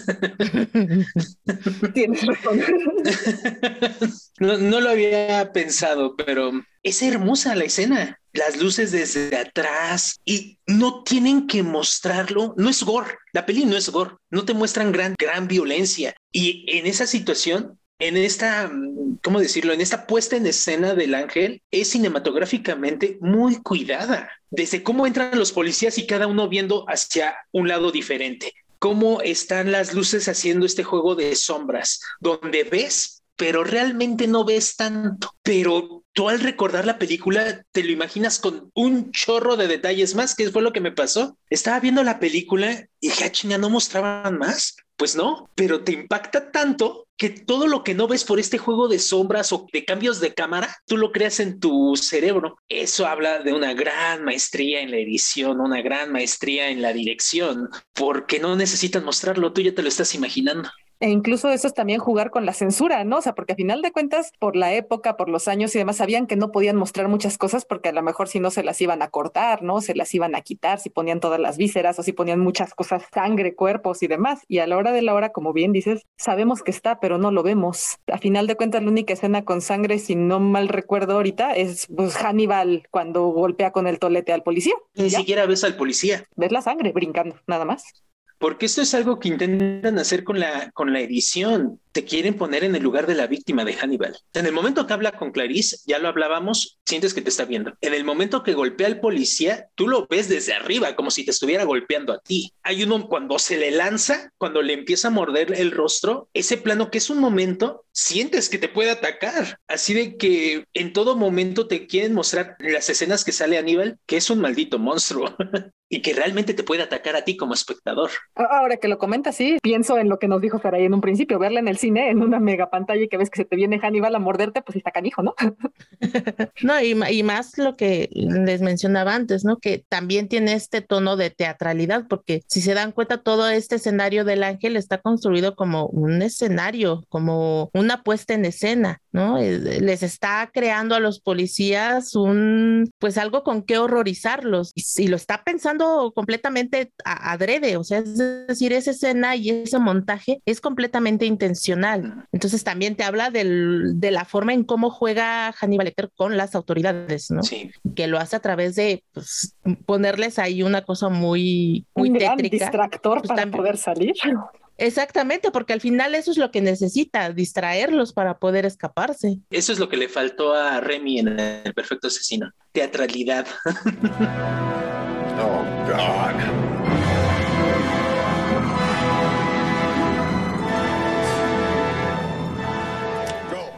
Tienes razón. no, no lo había pensado, pero es hermosa la escena las luces desde atrás y no tienen que mostrarlo, no es gore, la peli no es gore, no te muestran gran, gran violencia y en esa situación en esta, ¿cómo decirlo? En esta puesta en escena del ángel es cinematográficamente muy cuidada. Desde cómo entran los policías y cada uno viendo hacia un lado diferente. Cómo están las luces haciendo este juego de sombras, donde ves pero realmente no ves tanto. Pero tú al recordar la película te lo imaginas con un chorro de detalles más, que fue lo que me pasó. Estaba viendo la película y dije, ah, chinga, ¿no mostraban más? Pues no, pero te impacta tanto que todo lo que no ves por este juego de sombras o de cambios de cámara, tú lo creas en tu cerebro. Eso habla de una gran maestría en la edición, una gran maestría en la dirección, porque no necesitan mostrarlo, tú ya te lo estás imaginando. E incluso eso es también jugar con la censura, ¿no? O sea, porque a final de cuentas, por la época, por los años y demás, sabían que no podían mostrar muchas cosas porque a lo mejor si no se las iban a cortar, ¿no? Se las iban a quitar, si ponían todas las vísceras o si ponían muchas cosas, sangre, cuerpos y demás. Y a la hora de la hora, como bien dices, sabemos que está, pero no lo vemos. A final de cuentas, la única escena con sangre, si no mal recuerdo ahorita, es pues, Hannibal cuando golpea con el tolete al policía. Ni siquiera ves al policía. Ves la sangre brincando, nada más porque esto es algo que intentan hacer con la, con la edición. Te quieren poner en el lugar de la víctima de Hannibal. En el momento que habla con Clarice, ya lo hablábamos, sientes que te está viendo. En el momento que golpea al policía, tú lo ves desde arriba, como si te estuviera golpeando a ti. Hay uno cuando se le lanza, cuando le empieza a morder el rostro, ese plano que es un momento, sientes que te puede atacar. Así de que en todo momento te quieren mostrar las escenas que sale Hannibal, que es un maldito monstruo. y que realmente te puede atacar a ti como espectador. Ahora que lo comentas, sí, pienso en lo que nos dijo Saray en un principio, verla en el cine, en una mega pantalla y que ves que se te viene Hannibal a morderte, pues está canijo, ¿no? no, y, y, más lo que les mencionaba antes, ¿no? Que también tiene este tono de teatralidad, porque si se dan cuenta, todo este escenario del ángel está construido como un escenario, como una puesta en escena, ¿no? Eh, les está creando a los policías un, pues algo con qué horrorizarlos. Y lo está pensando completamente adrede, o sea, es decir, esa escena y ese montaje es completamente intencional. Entonces también te habla de la forma en cómo juega Hannibal Lecter con las autoridades, ¿no? Sí. Que lo hace a través de pues, ponerles ahí una cosa muy, muy Un tétrica. distractor pues, para poder salir. Exactamente, porque al final eso es lo que necesita, distraerlos para poder escaparse. Eso es lo que le faltó a Remy en El Perfecto Asesino, teatralidad. Oh, God.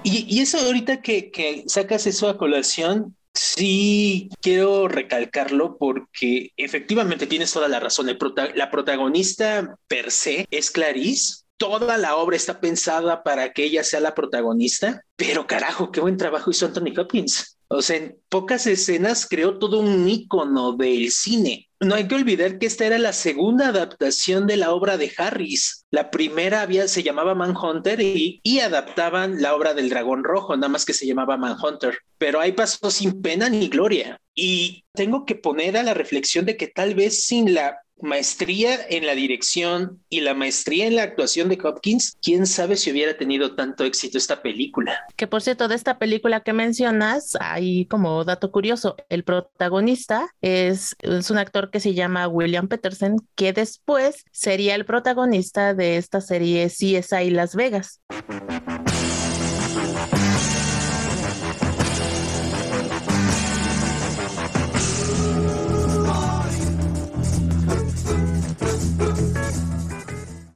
Y, eso ahorita que, que sacas eso a colación, Sí, quiero recalcarlo porque efectivamente tienes toda la razón. la protagonista per se es Clarice. Toda la obra está pensada para que ella sea la protagonista, pero carajo, qué buen trabajo hizo Anthony Hopkins. O sea, en pocas escenas creó todo un ícono del cine. No hay que olvidar que esta era la segunda adaptación de la obra de Harris. La primera había, se llamaba Manhunter y, y adaptaban la obra del Dragón Rojo, nada más que se llamaba Manhunter. Pero ahí pasó sin pena ni gloria. Y tengo que poner a la reflexión de que tal vez sin la maestría en la dirección y la maestría en la actuación de Hopkins, quién sabe si hubiera tenido tanto éxito esta película. Que por cierto, de esta película que mencionas, hay como dato curioso, el protagonista es, un actor que se llama William Peterson, que después sería el protagonista de esta serie CSI Las Vegas.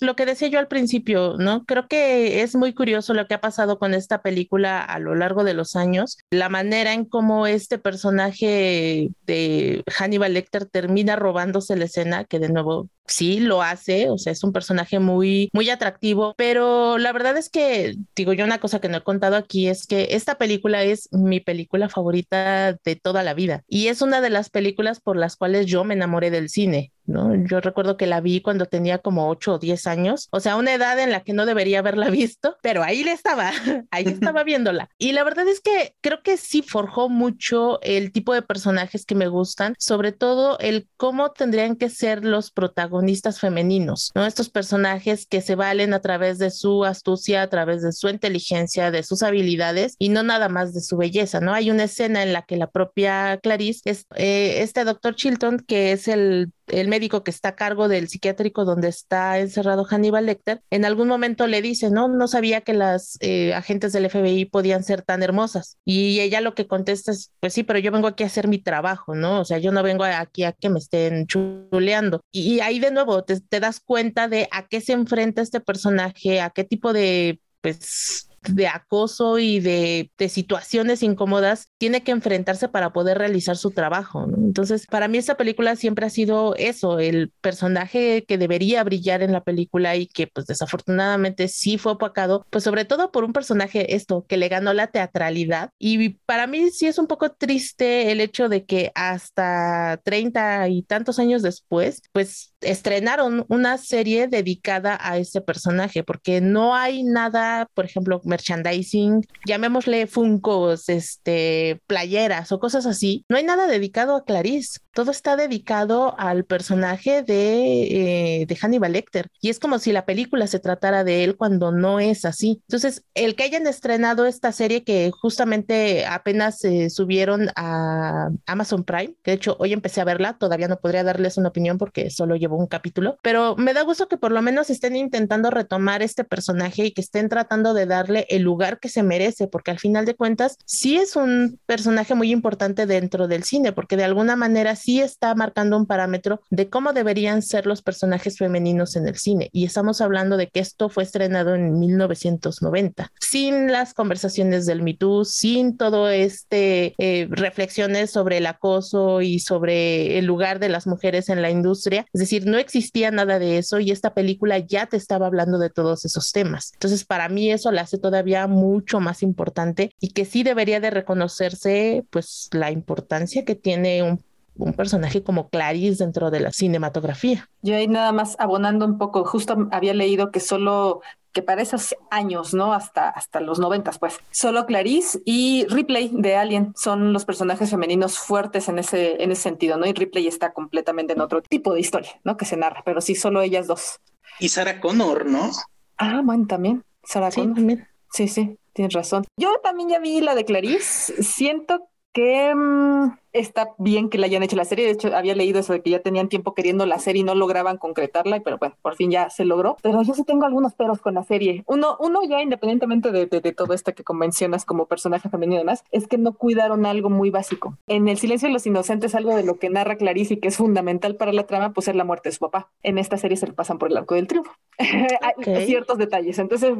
Lo que decía yo al principio, ¿no? Creo que es muy curioso lo que ha pasado con esta película a lo largo de los años, la manera en cómo este personaje de Hannibal Lecter termina robándose la escena, que de nuevo sí lo hace, o sea, es un personaje muy, muy atractivo, pero la verdad es que, digo yo, una cosa que no he contado aquí es que esta película es mi película favorita de toda la vida y es una de las películas por las cuales yo me enamoré del cine. ¿no? Yo recuerdo que la vi cuando tenía como 8 o 10 años, o sea, una edad en la que no debería haberla visto, pero ahí le estaba, ahí estaba viéndola. Y la verdad es que creo que sí forjó mucho el tipo de personajes que me gustan, sobre todo el cómo tendrían que ser los protagonistas femeninos, ¿no? Estos personajes que se valen a través de su astucia, a través de su inteligencia, de sus habilidades y no nada más de su belleza, ¿no? Hay una escena en la que la propia Clarice es eh, este doctor Chilton, que es el el médico que está a cargo del psiquiátrico donde está encerrado Hannibal Lecter, en algún momento le dice, no, no sabía que las eh, agentes del FBI podían ser tan hermosas. Y ella lo que contesta es, pues sí, pero yo vengo aquí a hacer mi trabajo, ¿no? O sea, yo no vengo aquí a que me estén chuleando. Y, ahí de nuevo te, te das cuenta de a qué se enfrenta este personaje, a qué tipo de pues de acoso y de, situaciones incómodas tiene que enfrentarse para poder realizar su trabajo. Entonces, para mí esta película siempre ha sido eso, el personaje que debería brillar en la película y que pues desafortunadamente sí fue opacado, pues sobre todo por un personaje esto, que le ganó la teatralidad. Y para mí sí es un poco triste el hecho de que hasta 30 y tantos años después, pues estrenaron una serie dedicada a ese personaje, porque no hay nada, por ejemplo, merchandising, llamémosle funcos, este, playeras o cosas así, no hay nada dedicado a Clarice. Todo está dedicado al personaje de, eh, de Hannibal Lecter. Y es como si la película se tratara de él cuando no es así. Entonces, el que hayan estrenado esta serie que justamente apenas se subieron a Amazon Prime, que de hecho hoy empecé a verla, todavía no podría darles una opinión porque solo llevo un capítulo, pero me da gusto que por lo menos estén intentando retomar este personaje y que estén tratando de darle el lugar que se merece, porque al final de cuentas sí es un personaje muy importante dentro del cine, porque de alguna manera sí está marcando un parámetro de cómo deberían ser los personajes femeninos en el cine. Y estamos hablando de que esto fue estrenado en 1990, sin las conversaciones del Me Too, sin todo este eh, reflexiones sobre el acoso y sobre el lugar de las mujeres en la industria. Es decir, no existía nada de eso y esta película ya te estaba hablando de todos esos temas. Entonces, para mí eso la hace todavía mucho más importante y que sí debería de reconocerse pues la importancia que tiene un un personaje como Clarice dentro de la cinematografía. Yo ahí nada más abonando un poco, justo había leído que solo que para esos años, ¿no? Hasta, hasta los noventas, pues. Solo Clarice y Ripley de Alien son los personajes femeninos fuertes en ese, en ese sentido, ¿no? Y Ripley está completamente en otro tipo de historia, ¿no? Que se narra, pero sí, solo ellas dos. Y Sarah Connor, ¿no? Ah, bueno, también. Sarah Connor. También. Sí, sí, tienes razón. Yo también ya vi la de Clarice. Siento que mm, está bien que la hayan hecho la serie. De hecho, había leído eso de que ya tenían tiempo queriendo la serie y no lograban concretarla, pero bueno, por fin ya se logró. Pero yo sí tengo algunos peros con la serie. Uno, uno ya independientemente de, de, todo esto que convencionas como personaje femenino y demás, es que no cuidaron algo muy básico. En El silencio de los inocentes, algo de lo que narra Clarice y que es fundamental para la trama, pues es la muerte de su papá. En esta serie se le pasan por el arco del triunfo. Hay ciertos detalles. Entonces,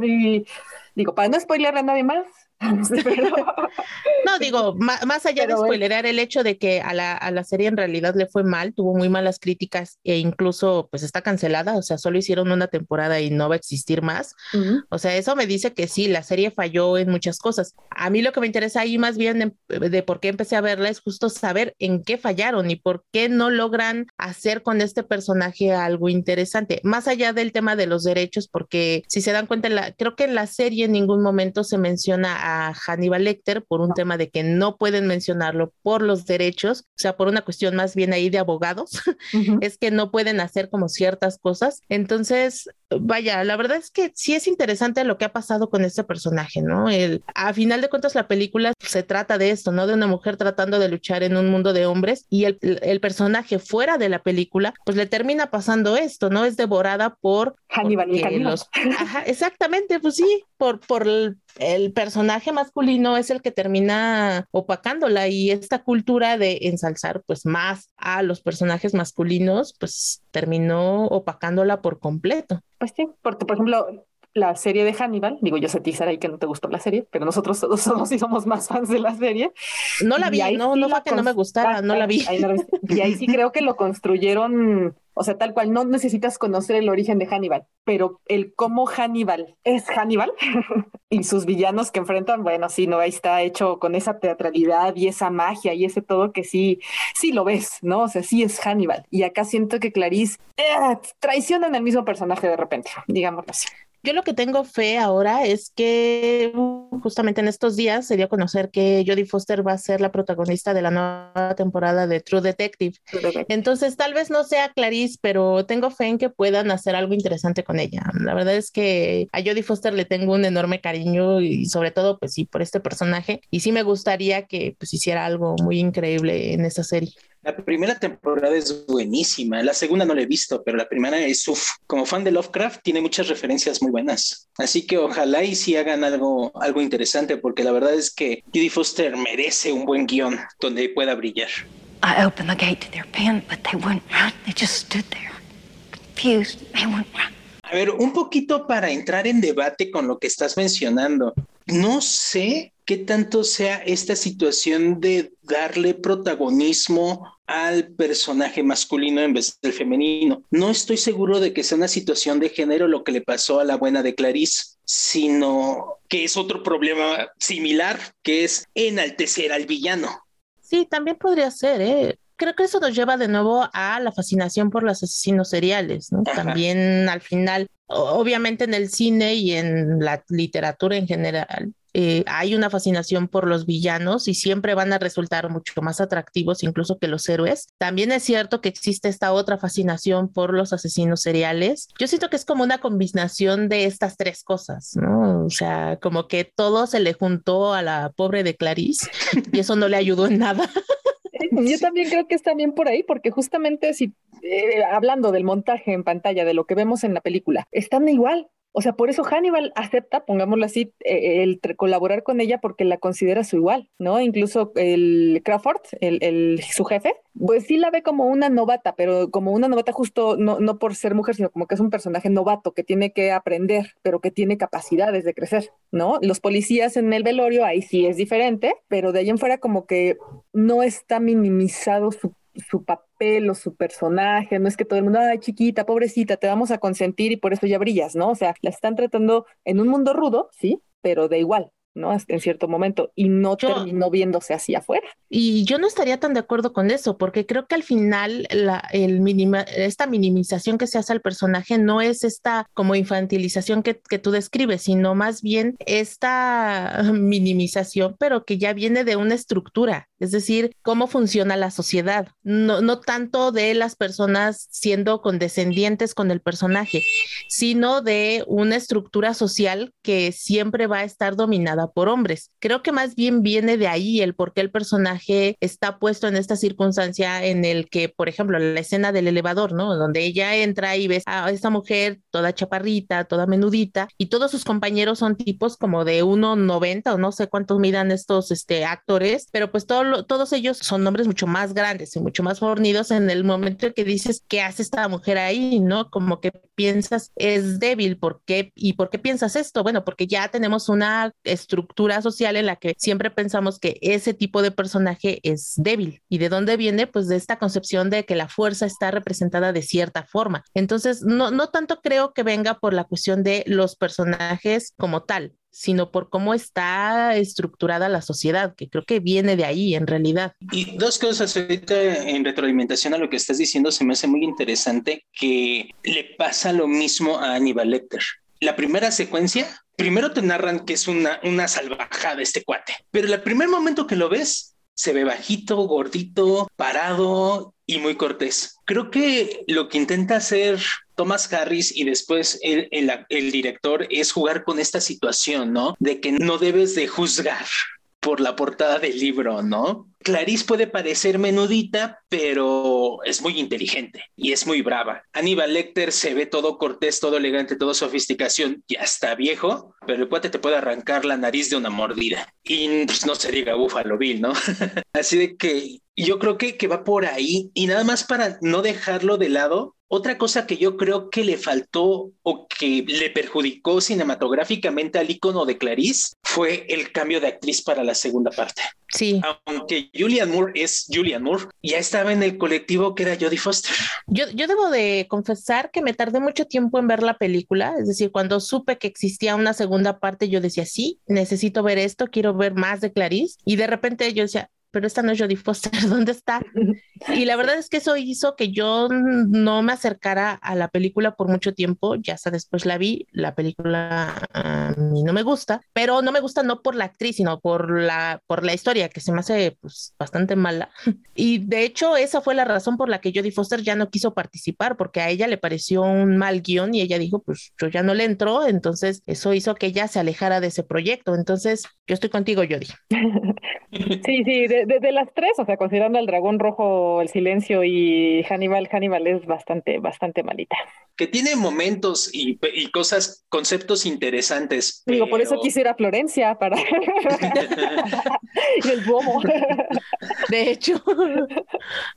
digo, para no spoiler a nadie más, no, digo, más, allá de spoilerar el hecho de que a la, a la, serie en realidad le fue mal, tuvo muy malas críticas e incluso pues está cancelada, o sea, solo hicieron una temporada y no va a existir más. O sea, eso me dice que sí, la serie falló en muchas cosas. A mí lo que me interesa ahí más bien de, de por qué empecé a verla es justo saber en qué fallaron y por qué no logran hacer con este personaje algo interesante, más allá del tema de los derechos, porque si se dan cuenta, la, creo que en la serie en ningún momento se menciona a Hannibal Lecter por un tema de que no pueden mencionarlo por los derechos, o sea, por una cuestión más bien ahí de abogados, es que no pueden hacer como ciertas cosas. Entonces, vaya, la verdad es que sí es interesante lo que ha pasado con este personaje, ¿no? El, a final de cuentas, la película se trata de esto, ¿no? De una mujer tratando de luchar en un mundo de hombres y el, el personaje fuera de la película, pues le termina pasando esto, ¿no? Es devorada por Hannibal los... Ajá, exactamente, pues sí, por, por el, personaje masculino es el que termina opacándola y esta cultura de ensalzar pues más a los personajes masculinos pues terminó opacándola por completo. Pues sí, porque por ejemplo la serie de Hannibal, digo yo sé ti ahí que no te gustó la serie, pero nosotros todos somos sí somos más fans de la serie. No la vi, no, no fue que no me gustara, no la vi. y ahí sí creo que lo construyeron o sea, tal cual, no necesitas conocer el origen de Hannibal, pero el cómo Hannibal es Hannibal y sus villanos que enfrentan, bueno, sí, no, ahí está hecho con esa teatralidad y esa magia y ese todo que sí, sí lo ves, ¿no? O sea, sí es Hannibal. Y acá siento que Clarice eh, traicionan el mismo personaje de repente, digámoslo así. Yo lo que tengo fe ahora es que justamente en estos días se dio a conocer que Jodie Foster va a ser la protagonista de la nueva temporada de True Detective. Entonces, tal vez no sea Clarice, pero tengo fe en que puedan hacer algo interesante con ella. La verdad es que a Jodie Foster le tengo un enorme cariño y sobre todo, pues sí, por este personaje. Y sí me gustaría que pues hiciera algo muy increíble en esta serie. La primera temporada es buenísima, la segunda no la he visto, pero la primera es uff. Como fan de Lovecraft tiene muchas referencias muy buenas. Así que ojalá y sí hagan algo, algo interesante, porque la verdad es que Judy Foster merece un buen guion donde pueda brillar. I opened the gate to their pen, but they wouldn't run. They just stood there, confused. They wouldn't run. A ver, un poquito para entrar en debate con lo que estás mencionando. No sé qué tanto sea esta situación de darle protagonismo al personaje masculino en vez del femenino. No estoy seguro de que sea una situación de género lo que le pasó a la buena de Clarice, sino que es otro problema similar, que es enaltecer al villano. Sí, también podría ser, ¿eh? creo que eso nos lleva de nuevo a la fascinación por los asesinos seriales, ¿no? También al final, obviamente en el cine y en la literatura en general, eh, hay una fascinación por los villanos y siempre van a resultar mucho más atractivos incluso que los héroes. También es cierto que existe esta otra fascinación por los asesinos seriales. Yo siento que es como una combinación de estas tres cosas, ¿no? O sea, como que todo se le juntó a la pobre de Clarice y eso no le ayudó en nada. Yo también creo que está bien por ahí, porque justamente si eh, hablando del montaje en pantalla, de lo que vemos en la película, están igual. O sea, por eso Hannibal acepta, pongámoslo así, eh, el colaborar con ella porque la considera su igual, ¿no? Incluso el Crawford, el, su jefe, pues sí la ve como una novata, pero como una novata justo no, no por ser mujer, sino como que es un personaje novato que tiene que aprender, pero que tiene capacidades de crecer, ¿no? Los policías en el velorio, ahí sí es diferente, pero de ahí en fuera como que no está minimizado su su papel o su personaje, no es que todo el mundo, ay chiquita, pobrecita, te vamos a consentir y por eso ya brillas, ¿no? O sea, la están tratando en un mundo rudo, sí, pero de igual, ¿no? En cierto momento, y no terminó viéndose hacia afuera. Y yo no estaría tan de acuerdo con eso, porque creo que al final la, el minima, esta minimización que se hace al personaje no es esta como infantilización que, que tú describes, sino más bien esta minimización, pero que ya viene de una estructura, es decir, cómo funciona la sociedad, no, tanto de las personas siendo condescendientes con el personaje, sino de una estructura social que siempre va a estar dominada por hombres. Creo que más bien viene de ahí el por qué el personaje está puesto en esta circunstancia en el que, por ejemplo, la escena del elevador, ¿no? Donde ella entra y ves a esta mujer toda chaparrita, toda menudita, y todos sus compañeros son tipos como de 1,90 o no sé cuántos midan estos este, actores, pero pues todos ellos son hombres mucho más grandes y mucho más fornidos en el momento en que dices, ¿qué hace esta mujer ahí? ¿No? Como que piensas, es débil, ¿por qué? ¿Y por qué piensas esto? Bueno, porque ya tenemos una estructura social en la que siempre pensamos que ese tipo de personaje es débil. ¿Y de dónde viene? Pues de esta concepción de que la fuerza está representada de cierta forma. Entonces, no, no tanto creo que venga por la cuestión de los personajes como tal, sino por cómo está estructurada la sociedad, que creo que viene de ahí en realidad. Y dos cosas ahorita en retroalimentación a lo que estás diciendo, se me hace muy interesante que le pasa lo mismo a Aníbal Lecter. La primera secuencia, primero te narran que es una, una salvajada este cuate, pero el primer momento que lo ves, se ve bajito, gordito, parado y muy cortés. Creo que lo que intenta hacer Thomas Harris y después el, el, director es jugar con esta situación, ¿no? De que no debes de juzgar por la portada del libro, ¿no? Clarice puede parecer menudita, pero es muy inteligente y es muy brava. Aníbal Lecter se ve todo cortés, todo elegante, todo sofisticación, ya está viejo, pero el cuate te puede arrancar la nariz de una mordida. Y pues, no se diga Buffalo Bill, ¿no? Así de que yo creo que, que va por ahí y nada más para no dejarlo de lado, otra cosa que yo creo que le faltó o que le perjudicó cinematográficamente al icono de Clarice fue el cambio de actriz para la segunda parte. Sí. Aunque Julian Moore es Julian Moore, ya estaba en el colectivo que era Jodie Foster. Yo, yo debo de confesar que me tardé mucho tiempo en ver la película, es decir, cuando supe que existía una segunda parte, yo decía, sí, necesito ver esto, quiero ver más de Clarice, y de repente yo decía, pero esta no es Jodie Foster, ¿dónde está? Y la verdad es que eso hizo que yo no me acercara a la película por mucho tiempo, ya hasta después la vi, la película a mí no me gusta, pero no me gusta no por la actriz, sino por la, por la historia, que se me hace pues, bastante mala. Y de hecho esa fue la razón por la que Jodie Foster ya no quiso participar, porque a ella le pareció un mal guion y ella dijo, pues yo ya no le entro, entonces eso hizo que ella se alejara de ese proyecto. Entonces yo estoy contigo, Jodie. Sí, sí, de, de, las tres, o sea, considerando el dragón rojo, el silencio y Hannibal, Hannibal es bastante, bastante malita. Que tiene momentos y, cosas, conceptos interesantes. Digo, por eso quisiera Florencia para el bomo. de hecho.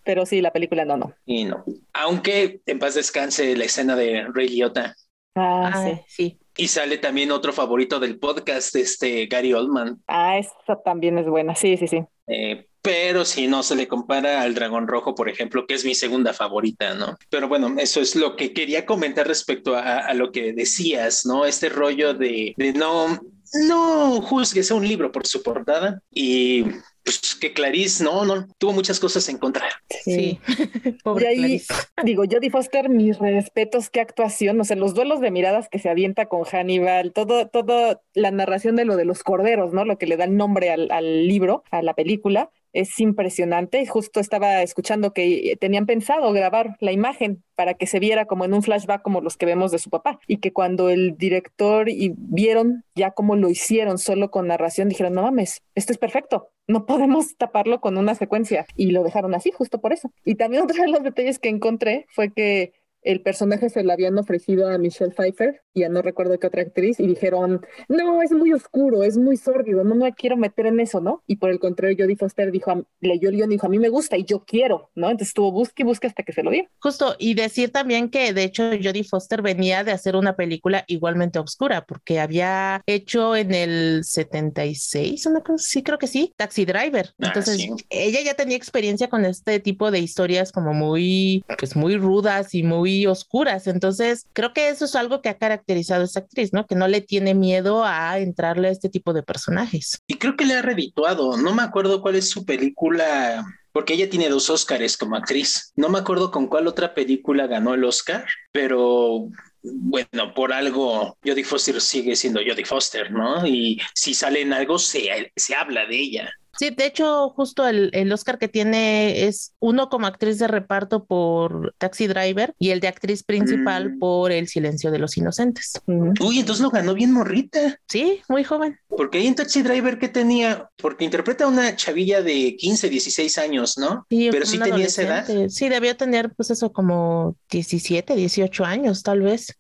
Pero sí, la película no, no. Y no. Aunque en paz descanse la escena de Rey Liotta. Ah, sí. sí. Y sale también otro favorito del podcast, este Gary Oldman. Ah, esa también es buena, sí, sí, sí. Eh, pero si no se le compara al Dragón Rojo, por ejemplo, que es mi segunda favorita, ¿no? Pero bueno, eso es lo que quería comentar respecto a, lo que decías, ¿no? Este rollo de, de no, no juzgues a un libro por su portada y pues que Clarice no, no, tuvo muchas cosas en contra. Sí. Pobre y ahí, digo, Jodie Foster, mis respetos, qué actuación, o sea, los duelos de miradas que se avienta con Hannibal, todo, todo la narración de lo de los corderos, ¿no? Lo que le da el nombre al, al libro, a la película es impresionante. Justo estaba escuchando que tenían pensado grabar la imagen para que se viera como en un flashback como los que vemos de su papá y que cuando el director y vieron ya cómo lo hicieron solo con narración dijeron, no mames, esto es perfecto, no podemos taparlo con una secuencia y lo dejaron así justo por eso. Y también otro de los detalles que encontré fue que el personaje se lo habían ofrecido a Michelle Pfeiffer y a no recuerdo qué otra actriz y dijeron, no, es muy oscuro, es muy sórdido, no me quiero meter en eso, ¿no? Y por el contrario, Jodie Foster dijo, leyó el guion y dijo, a mí me gusta y yo quiero, ¿no? Entonces estuvo busque y busque hasta que se lo dio. Justo, y decir también que de hecho Jodie Foster venía de hacer una película igualmente oscura, porque había hecho en el 76, una cosa, sí creo que sí, Taxi Driver. Ah, Entonces, ella ya tenía experiencia con este tipo de historias como muy, pues muy rudas y muy oscuras. Entonces, creo que eso es algo que ha caracterizado a esta actriz, ¿no? Que no le tiene miedo a entrarle a este tipo de personajes. Y creo que le ha redituado. No me acuerdo cuál es su película porque ella tiene dos Oscars como actriz. No me acuerdo con cuál otra película ganó el Oscar, pero bueno, por algo Jodie Foster sigue siendo Jodie Foster, ¿no? Y si sale en algo, se, se habla de ella. Sí, de hecho, justo el, el, Oscar que tiene es uno como actriz de reparto por Taxi Driver y el de actriz principal mm. por El Silencio de los Inocentes. Uy, entonces lo ganó bien morrita. Sí, muy joven. Porque ahí en Taxi Driver, ¿qué tenía? Porque interpreta a una chavilla de 15, 16 años, ¿no? Sí, Pero sí tenía esa edad. Sí, debió tener, pues eso, como 17, 18 años, tal vez.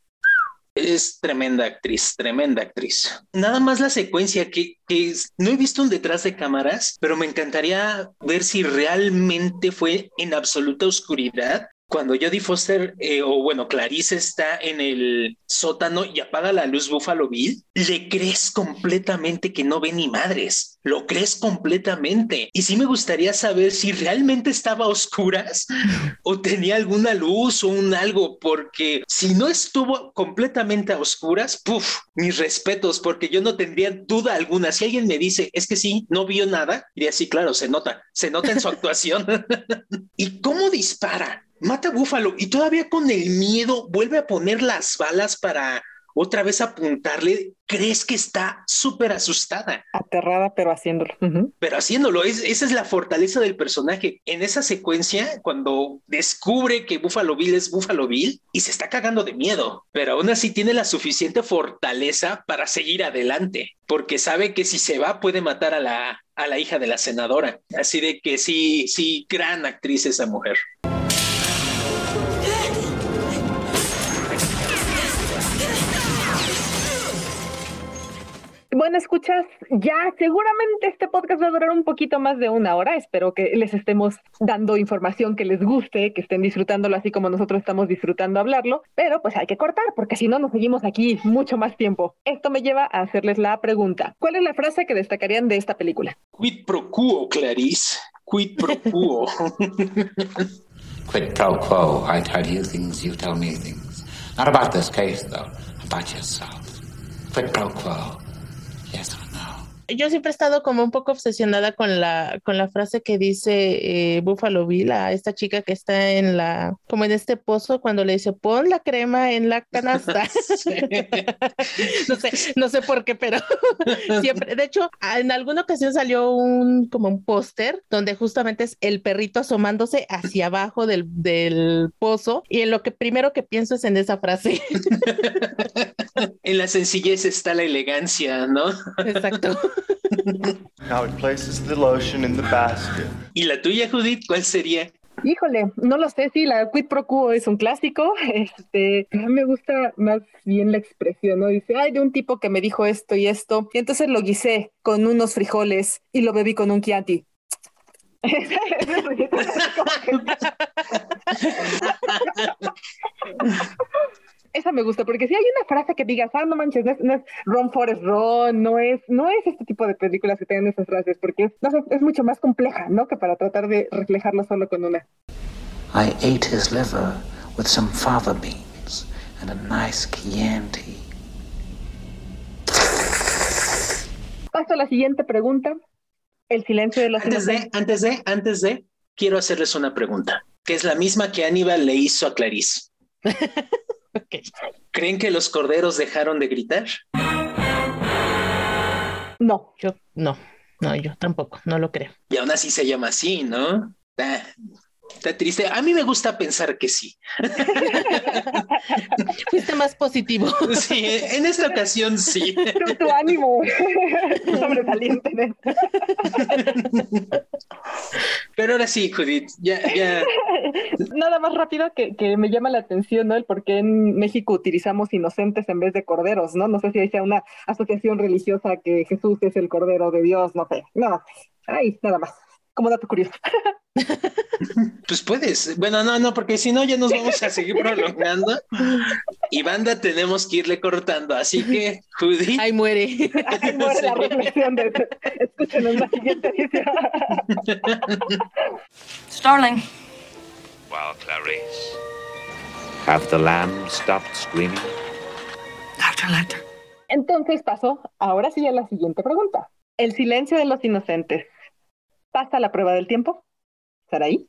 Es tremenda actriz, tremenda actriz. Nada más la secuencia que, que no he visto un detrás de cámaras, pero me encantaría ver si realmente fue en absoluta oscuridad cuando Jodie Foster, eh, o bueno, Clarice está en el sótano y apaga la luz Buffalo Bill, le crees completamente que no ve ni madres. Lo crees completamente. Y sí me gustaría saber si realmente estaba a oscuras o tenía alguna luz o un algo, porque si no estuvo completamente a oscuras, puff, mis respetos, porque yo no tendría duda alguna. Si alguien me dice, es que sí, no vio nada, diría, sí, claro, se nota, se nota en su actuación. ¿Y cómo dispara? Mata a Búfalo y todavía con el miedo vuelve a poner las balas para otra vez apuntarle, crees que está súper asustada. Aterrada, pero haciéndolo. Pero haciéndolo, esa es la fortaleza del personaje. En esa secuencia, cuando descubre que Buffalo Bill es Buffalo Bill y se está cagando de miedo, pero aún así tiene la suficiente fortaleza para seguir adelante, porque sabe que si se va puede matar a la, a la hija de la senadora. Así de que sí, sí, gran actriz esa mujer. Bueno, escuchas, ya seguramente este podcast va a durar un poquito más de una hora. Espero que les estemos dando información que les guste, que estén disfrutándolo así como nosotros estamos disfrutando hablarlo, pero pues hay que cortar porque si no nos seguimos aquí mucho más tiempo. Esto me lleva a hacerles la pregunta. ¿Cuál es la frase que destacarían de esta película? Quid pro quo, Clarice. Quid pro quo. Quid pro quo. I tell you things, you tell me things. Not about this case, though. About yourself. Quid pro quo. Yo siempre he estado como un poco obsesionada con la, con la frase que dice eh, Buffalo Bill a esta chica que está en la, como en este pozo, cuando le dice, pon la crema en la canasta. no sé, no sé por qué, pero siempre, de hecho, en alguna ocasión salió un, como un póster donde justamente es el perrito asomándose hacia abajo del, del pozo y en lo que primero que pienso es en esa frase. en la sencillez está la elegancia, ¿no? Exacto. Now he places the lotion in the basket. ¿Y la tuya, Judith, cuál sería? Híjole, no lo sé, sí, la quid pro quo es un clásico, este, me gusta más bien la expresión, ¿no? Dice, ay, de un tipo que me dijo esto y esto, y entonces lo guisé con unos frijoles y lo bebí con un Chianti. Esa me gusta, porque si hay una frase que digas, ah, no manches, no es, no es Ron Forest Ron, no es, no es este tipo de películas que tengan esas frases, porque es, no sé, es mucho más compleja, ¿no? Que para tratar de reflejarlo solo con una. I ate his liver with some fava beans and a nice Chianti. Paso a la siguiente pregunta. El silencio de los Antes de, antes de, antes de, quiero hacerles una pregunta, que es la misma que Aníbal le hizo a Clarice. ¿Creen que los corderos dejaron de gritar? No. Yo no, no, yo tampoco, no lo creo. Y aún así se llama así, ¿no? Está, está triste. A mí me gusta pensar que sí. Fuiste más positivo. Sí, en esta ocasión sí. Pero tu ánimo sobresaliente. Pero ahora sí, Judith, ya, ya. Nada más rápido que, que, me llama la atención, ¿no? El por qué en México utilizamos inocentes en vez de corderos, ¿no? No sé si hay sea una asociación religiosa que Jesús es el cordero de Dios, no sé. No, ay, nada más. Como dato curioso. Pues puedes. Bueno, no, no, porque si no ya nos vamos a seguir prolongando. Y banda tenemos que irle cortando. Así que, Judy. Ahí muere. Ahí muere sí. la reflexión de escúchenos la siguiente Starling. Well, Clarice, have the lamb stopped screaming? Doctor Lecter. Entonces paso ahora sí a la siguiente pregunta. El silencio de los inocentes. ¿Pasa la prueba del tiempo? ¿Saraí?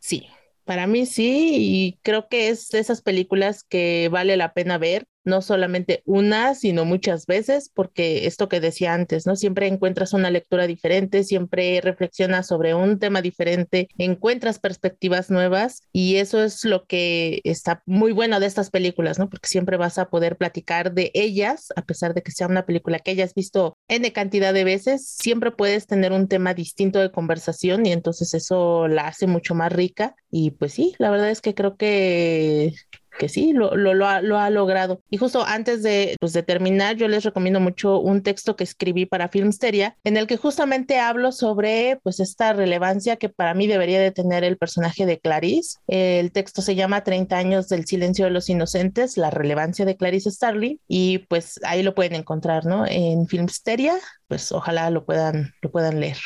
Sí, para mí sí, y creo que es de esas películas que vale la pena ver no solamente una, sino muchas veces, porque esto que decía antes, ¿no? Siempre encuentras una lectura diferente, siempre reflexionas sobre un tema diferente, encuentras perspectivas nuevas y eso es lo que está muy bueno de estas películas, ¿no? Porque siempre vas a poder platicar de ellas, a pesar de que sea una película que hayas visto N cantidad de veces, siempre puedes tener un tema distinto de conversación y entonces eso la hace mucho más rica y pues sí, la verdad es que creo que que sí, lo, lo, lo, ha, lo, ha, logrado. Y justo antes de, pues, de terminar, yo les recomiendo mucho un texto que escribí para Filmsteria, en el que justamente hablo sobre pues esta relevancia que para mí debería de tener el personaje de Clarice. El texto se llama 30 años del silencio de los inocentes, la relevancia de Clarice Starling, y pues ahí lo pueden encontrar, ¿no? En Filmsteria, pues ojalá lo puedan, lo puedan leer.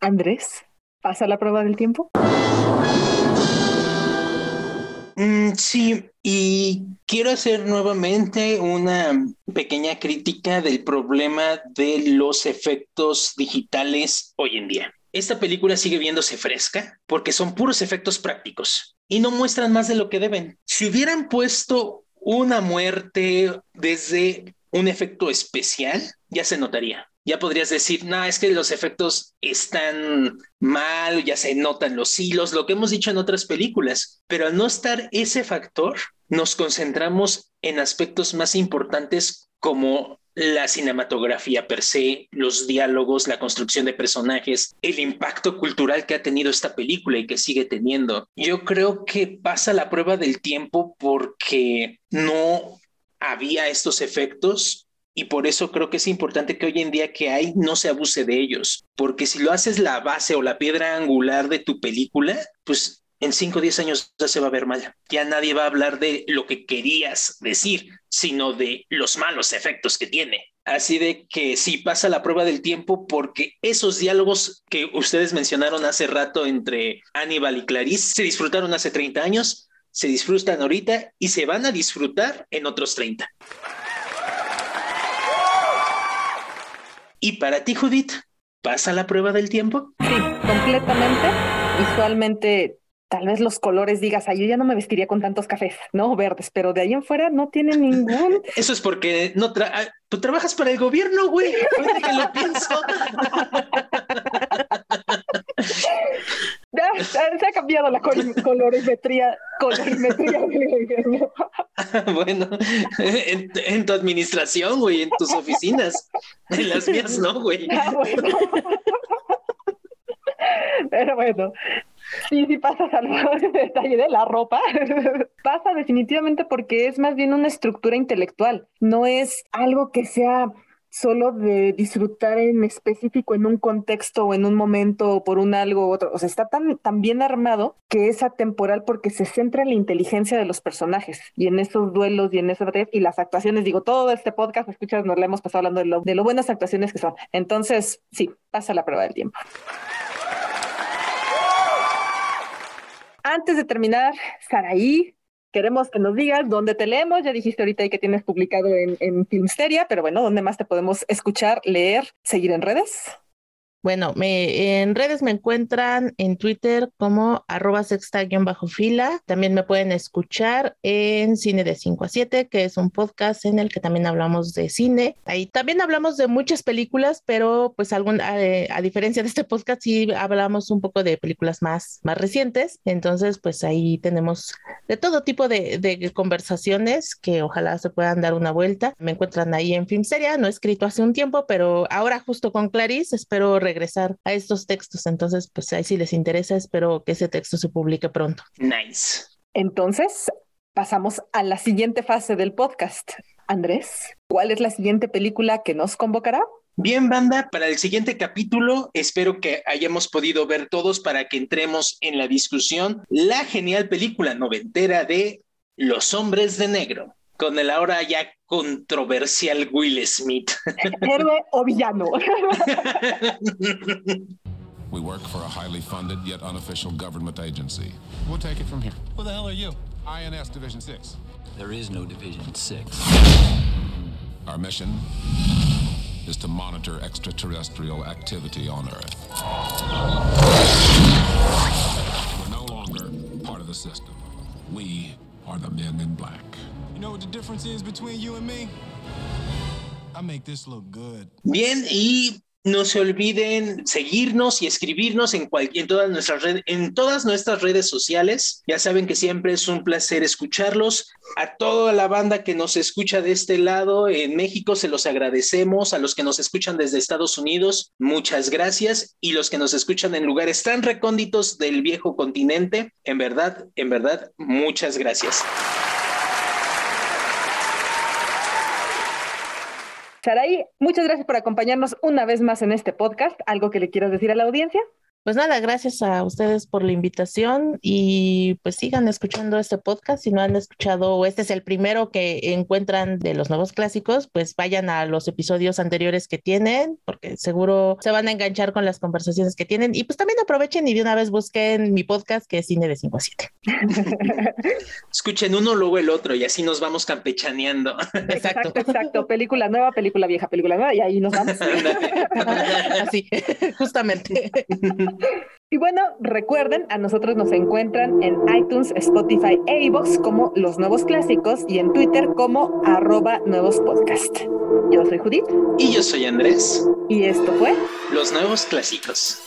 Andrés, ¿pasa la prueba del tiempo? Mm, sí, y quiero hacer nuevamente una pequeña crítica del problema de los efectos digitales hoy en día. Esta película sigue viéndose fresca porque son puros efectos prácticos y no muestran más de lo que deben. Si hubieran puesto una muerte desde un efecto especial, ya se notaría ya podrías decir, no, es que los efectos están mal, ya se notan los hilos, lo que hemos dicho en otras películas, pero al no estar ese factor, nos concentramos en aspectos más importantes como la cinematografía per se, los diálogos, la construcción de personajes, el impacto cultural que ha tenido esta película y que sigue teniendo. Yo creo que pasa la prueba del tiempo porque no había estos efectos y por eso creo que es importante que hoy en día que hay no se abuse de ellos, porque si lo haces la base o la piedra angular de tu película, pues en 5 o 10 años ya se va a ver mal. Ya nadie va a hablar de lo que querías decir, sino de los malos efectos que tiene. Así de que sí pasa la prueba del tiempo porque esos diálogos que ustedes mencionaron hace rato entre Aníbal y Clarice se disfrutaron hace 30 años, se disfrutan ahorita y se van a disfrutar en otros 30. ¿Y para ti, Judith, pasa la prueba del tiempo? Sí, completamente. Visualmente, tal vez los colores digas, ay, yo ya no me vestiría con tantos cafés, no verdes, pero de ahí en fuera no tiene ningún. Eso es porque no tra tú trabajas para el gobierno, güey. que lo pienso. Se ha cambiado la colorimetría, colorimetría del bueno, en, tu administración, güey, en tus oficinas. En las mías no, güey. Ah, Pero bueno, sí, sí pasa al detalle de la ropa. pasa definitivamente porque es más bien una estructura intelectual, no es algo que sea solo de disfrutar en específico en un contexto o en un momento o por un algo u otro. O sea, está tan, tan bien armado que es atemporal porque se centra en la inteligencia de los personajes y en esos duelos y en esas batallas y las actuaciones. Digo, todo este podcast, escuchas, nos le hemos pasado hablando de lo, de lo buenas actuaciones que son. Entonces, sí, pasa la prueba del tiempo. Antes de terminar, Saraí, queremos que nos digas dónde te leemos. Ya dijiste ahorita que tienes publicado en, en Filmsteria, pero bueno, ¿dónde más te podemos escuchar, leer, seguir en redes? Bueno, me, en redes me encuentran en Twitter como arroba sexta-fila. También me pueden escuchar en Cine de 5 a 7, que es un podcast en el que también hablamos de cine. Ahí también hablamos de muchas películas, pero pues algún, a, diferencia de este podcast, sí hablamos un poco de películas más, más recientes. Entonces, pues ahí tenemos de todo tipo de, de conversaciones que ojalá se puedan dar una vuelta. Me encuentran ahí en Filmseria, no he escrito hace un tiempo, pero ahora justo con Clarice espero a estos textos. Entonces, pues ahí si les interesa, espero que ese texto se publique pronto. Nice. Entonces, pasamos a la siguiente fase del podcast. Andrés, ¿cuál es la siguiente película que nos convocará? Bien, banda, para el siguiente capítulo espero que hayamos podido ver todos para que entremos en la discusión la genial película noventera de Los hombres de negro con el ahora ya controversial Will Smith. Héroe o villano. We work for a highly funded yet unofficial government agency. We'll take it from here. Who the hell are you? INS Division 6. There is no Division 6. Our mission is to monitor extraterrestrial activity on Earth. We're no longer part of the system. We are the men in black. Bien, y no se olviden seguirnos y escribirnos en, en, todas nuestras redes, en todas nuestras redes sociales. Ya saben que siempre es un placer escucharlos. A toda la banda que nos escucha de este lado en México se los agradecemos. A los que nos escuchan desde Estados Unidos, muchas gracias. Y los que nos escuchan en lugares tan recónditos del viejo continente, en verdad, en verdad, muchas gracias. Saraí, muchas gracias por acompañarnos una vez más en este podcast. ¿Algo que le quieras decir a la audiencia? Pues nada, gracias a ustedes por la invitación y pues sigan escuchando este podcast. Si no han escuchado, o este es el primero que encuentran de los nuevos clásicos, pues vayan a los episodios anteriores que tienen, porque seguro se van a enganchar con las conversaciones que tienen. Y pues también aprovechen y de una vez busquen mi podcast que es Cine de 5 a 7. Escuchen uno, luego el otro y así nos vamos campechaneando. Exacto, exacto. Película nueva, película vieja, película nueva y ahí nos vamos. así, justamente. Y bueno, recuerden, a nosotros nos encuentran en iTunes, Spotify e iVoox como Los Nuevos Clásicos y en Twitter como arroba Nuevos Podcast. Yo soy Judith. Y yo soy Andrés. Y esto fue Los Nuevos Clásicos.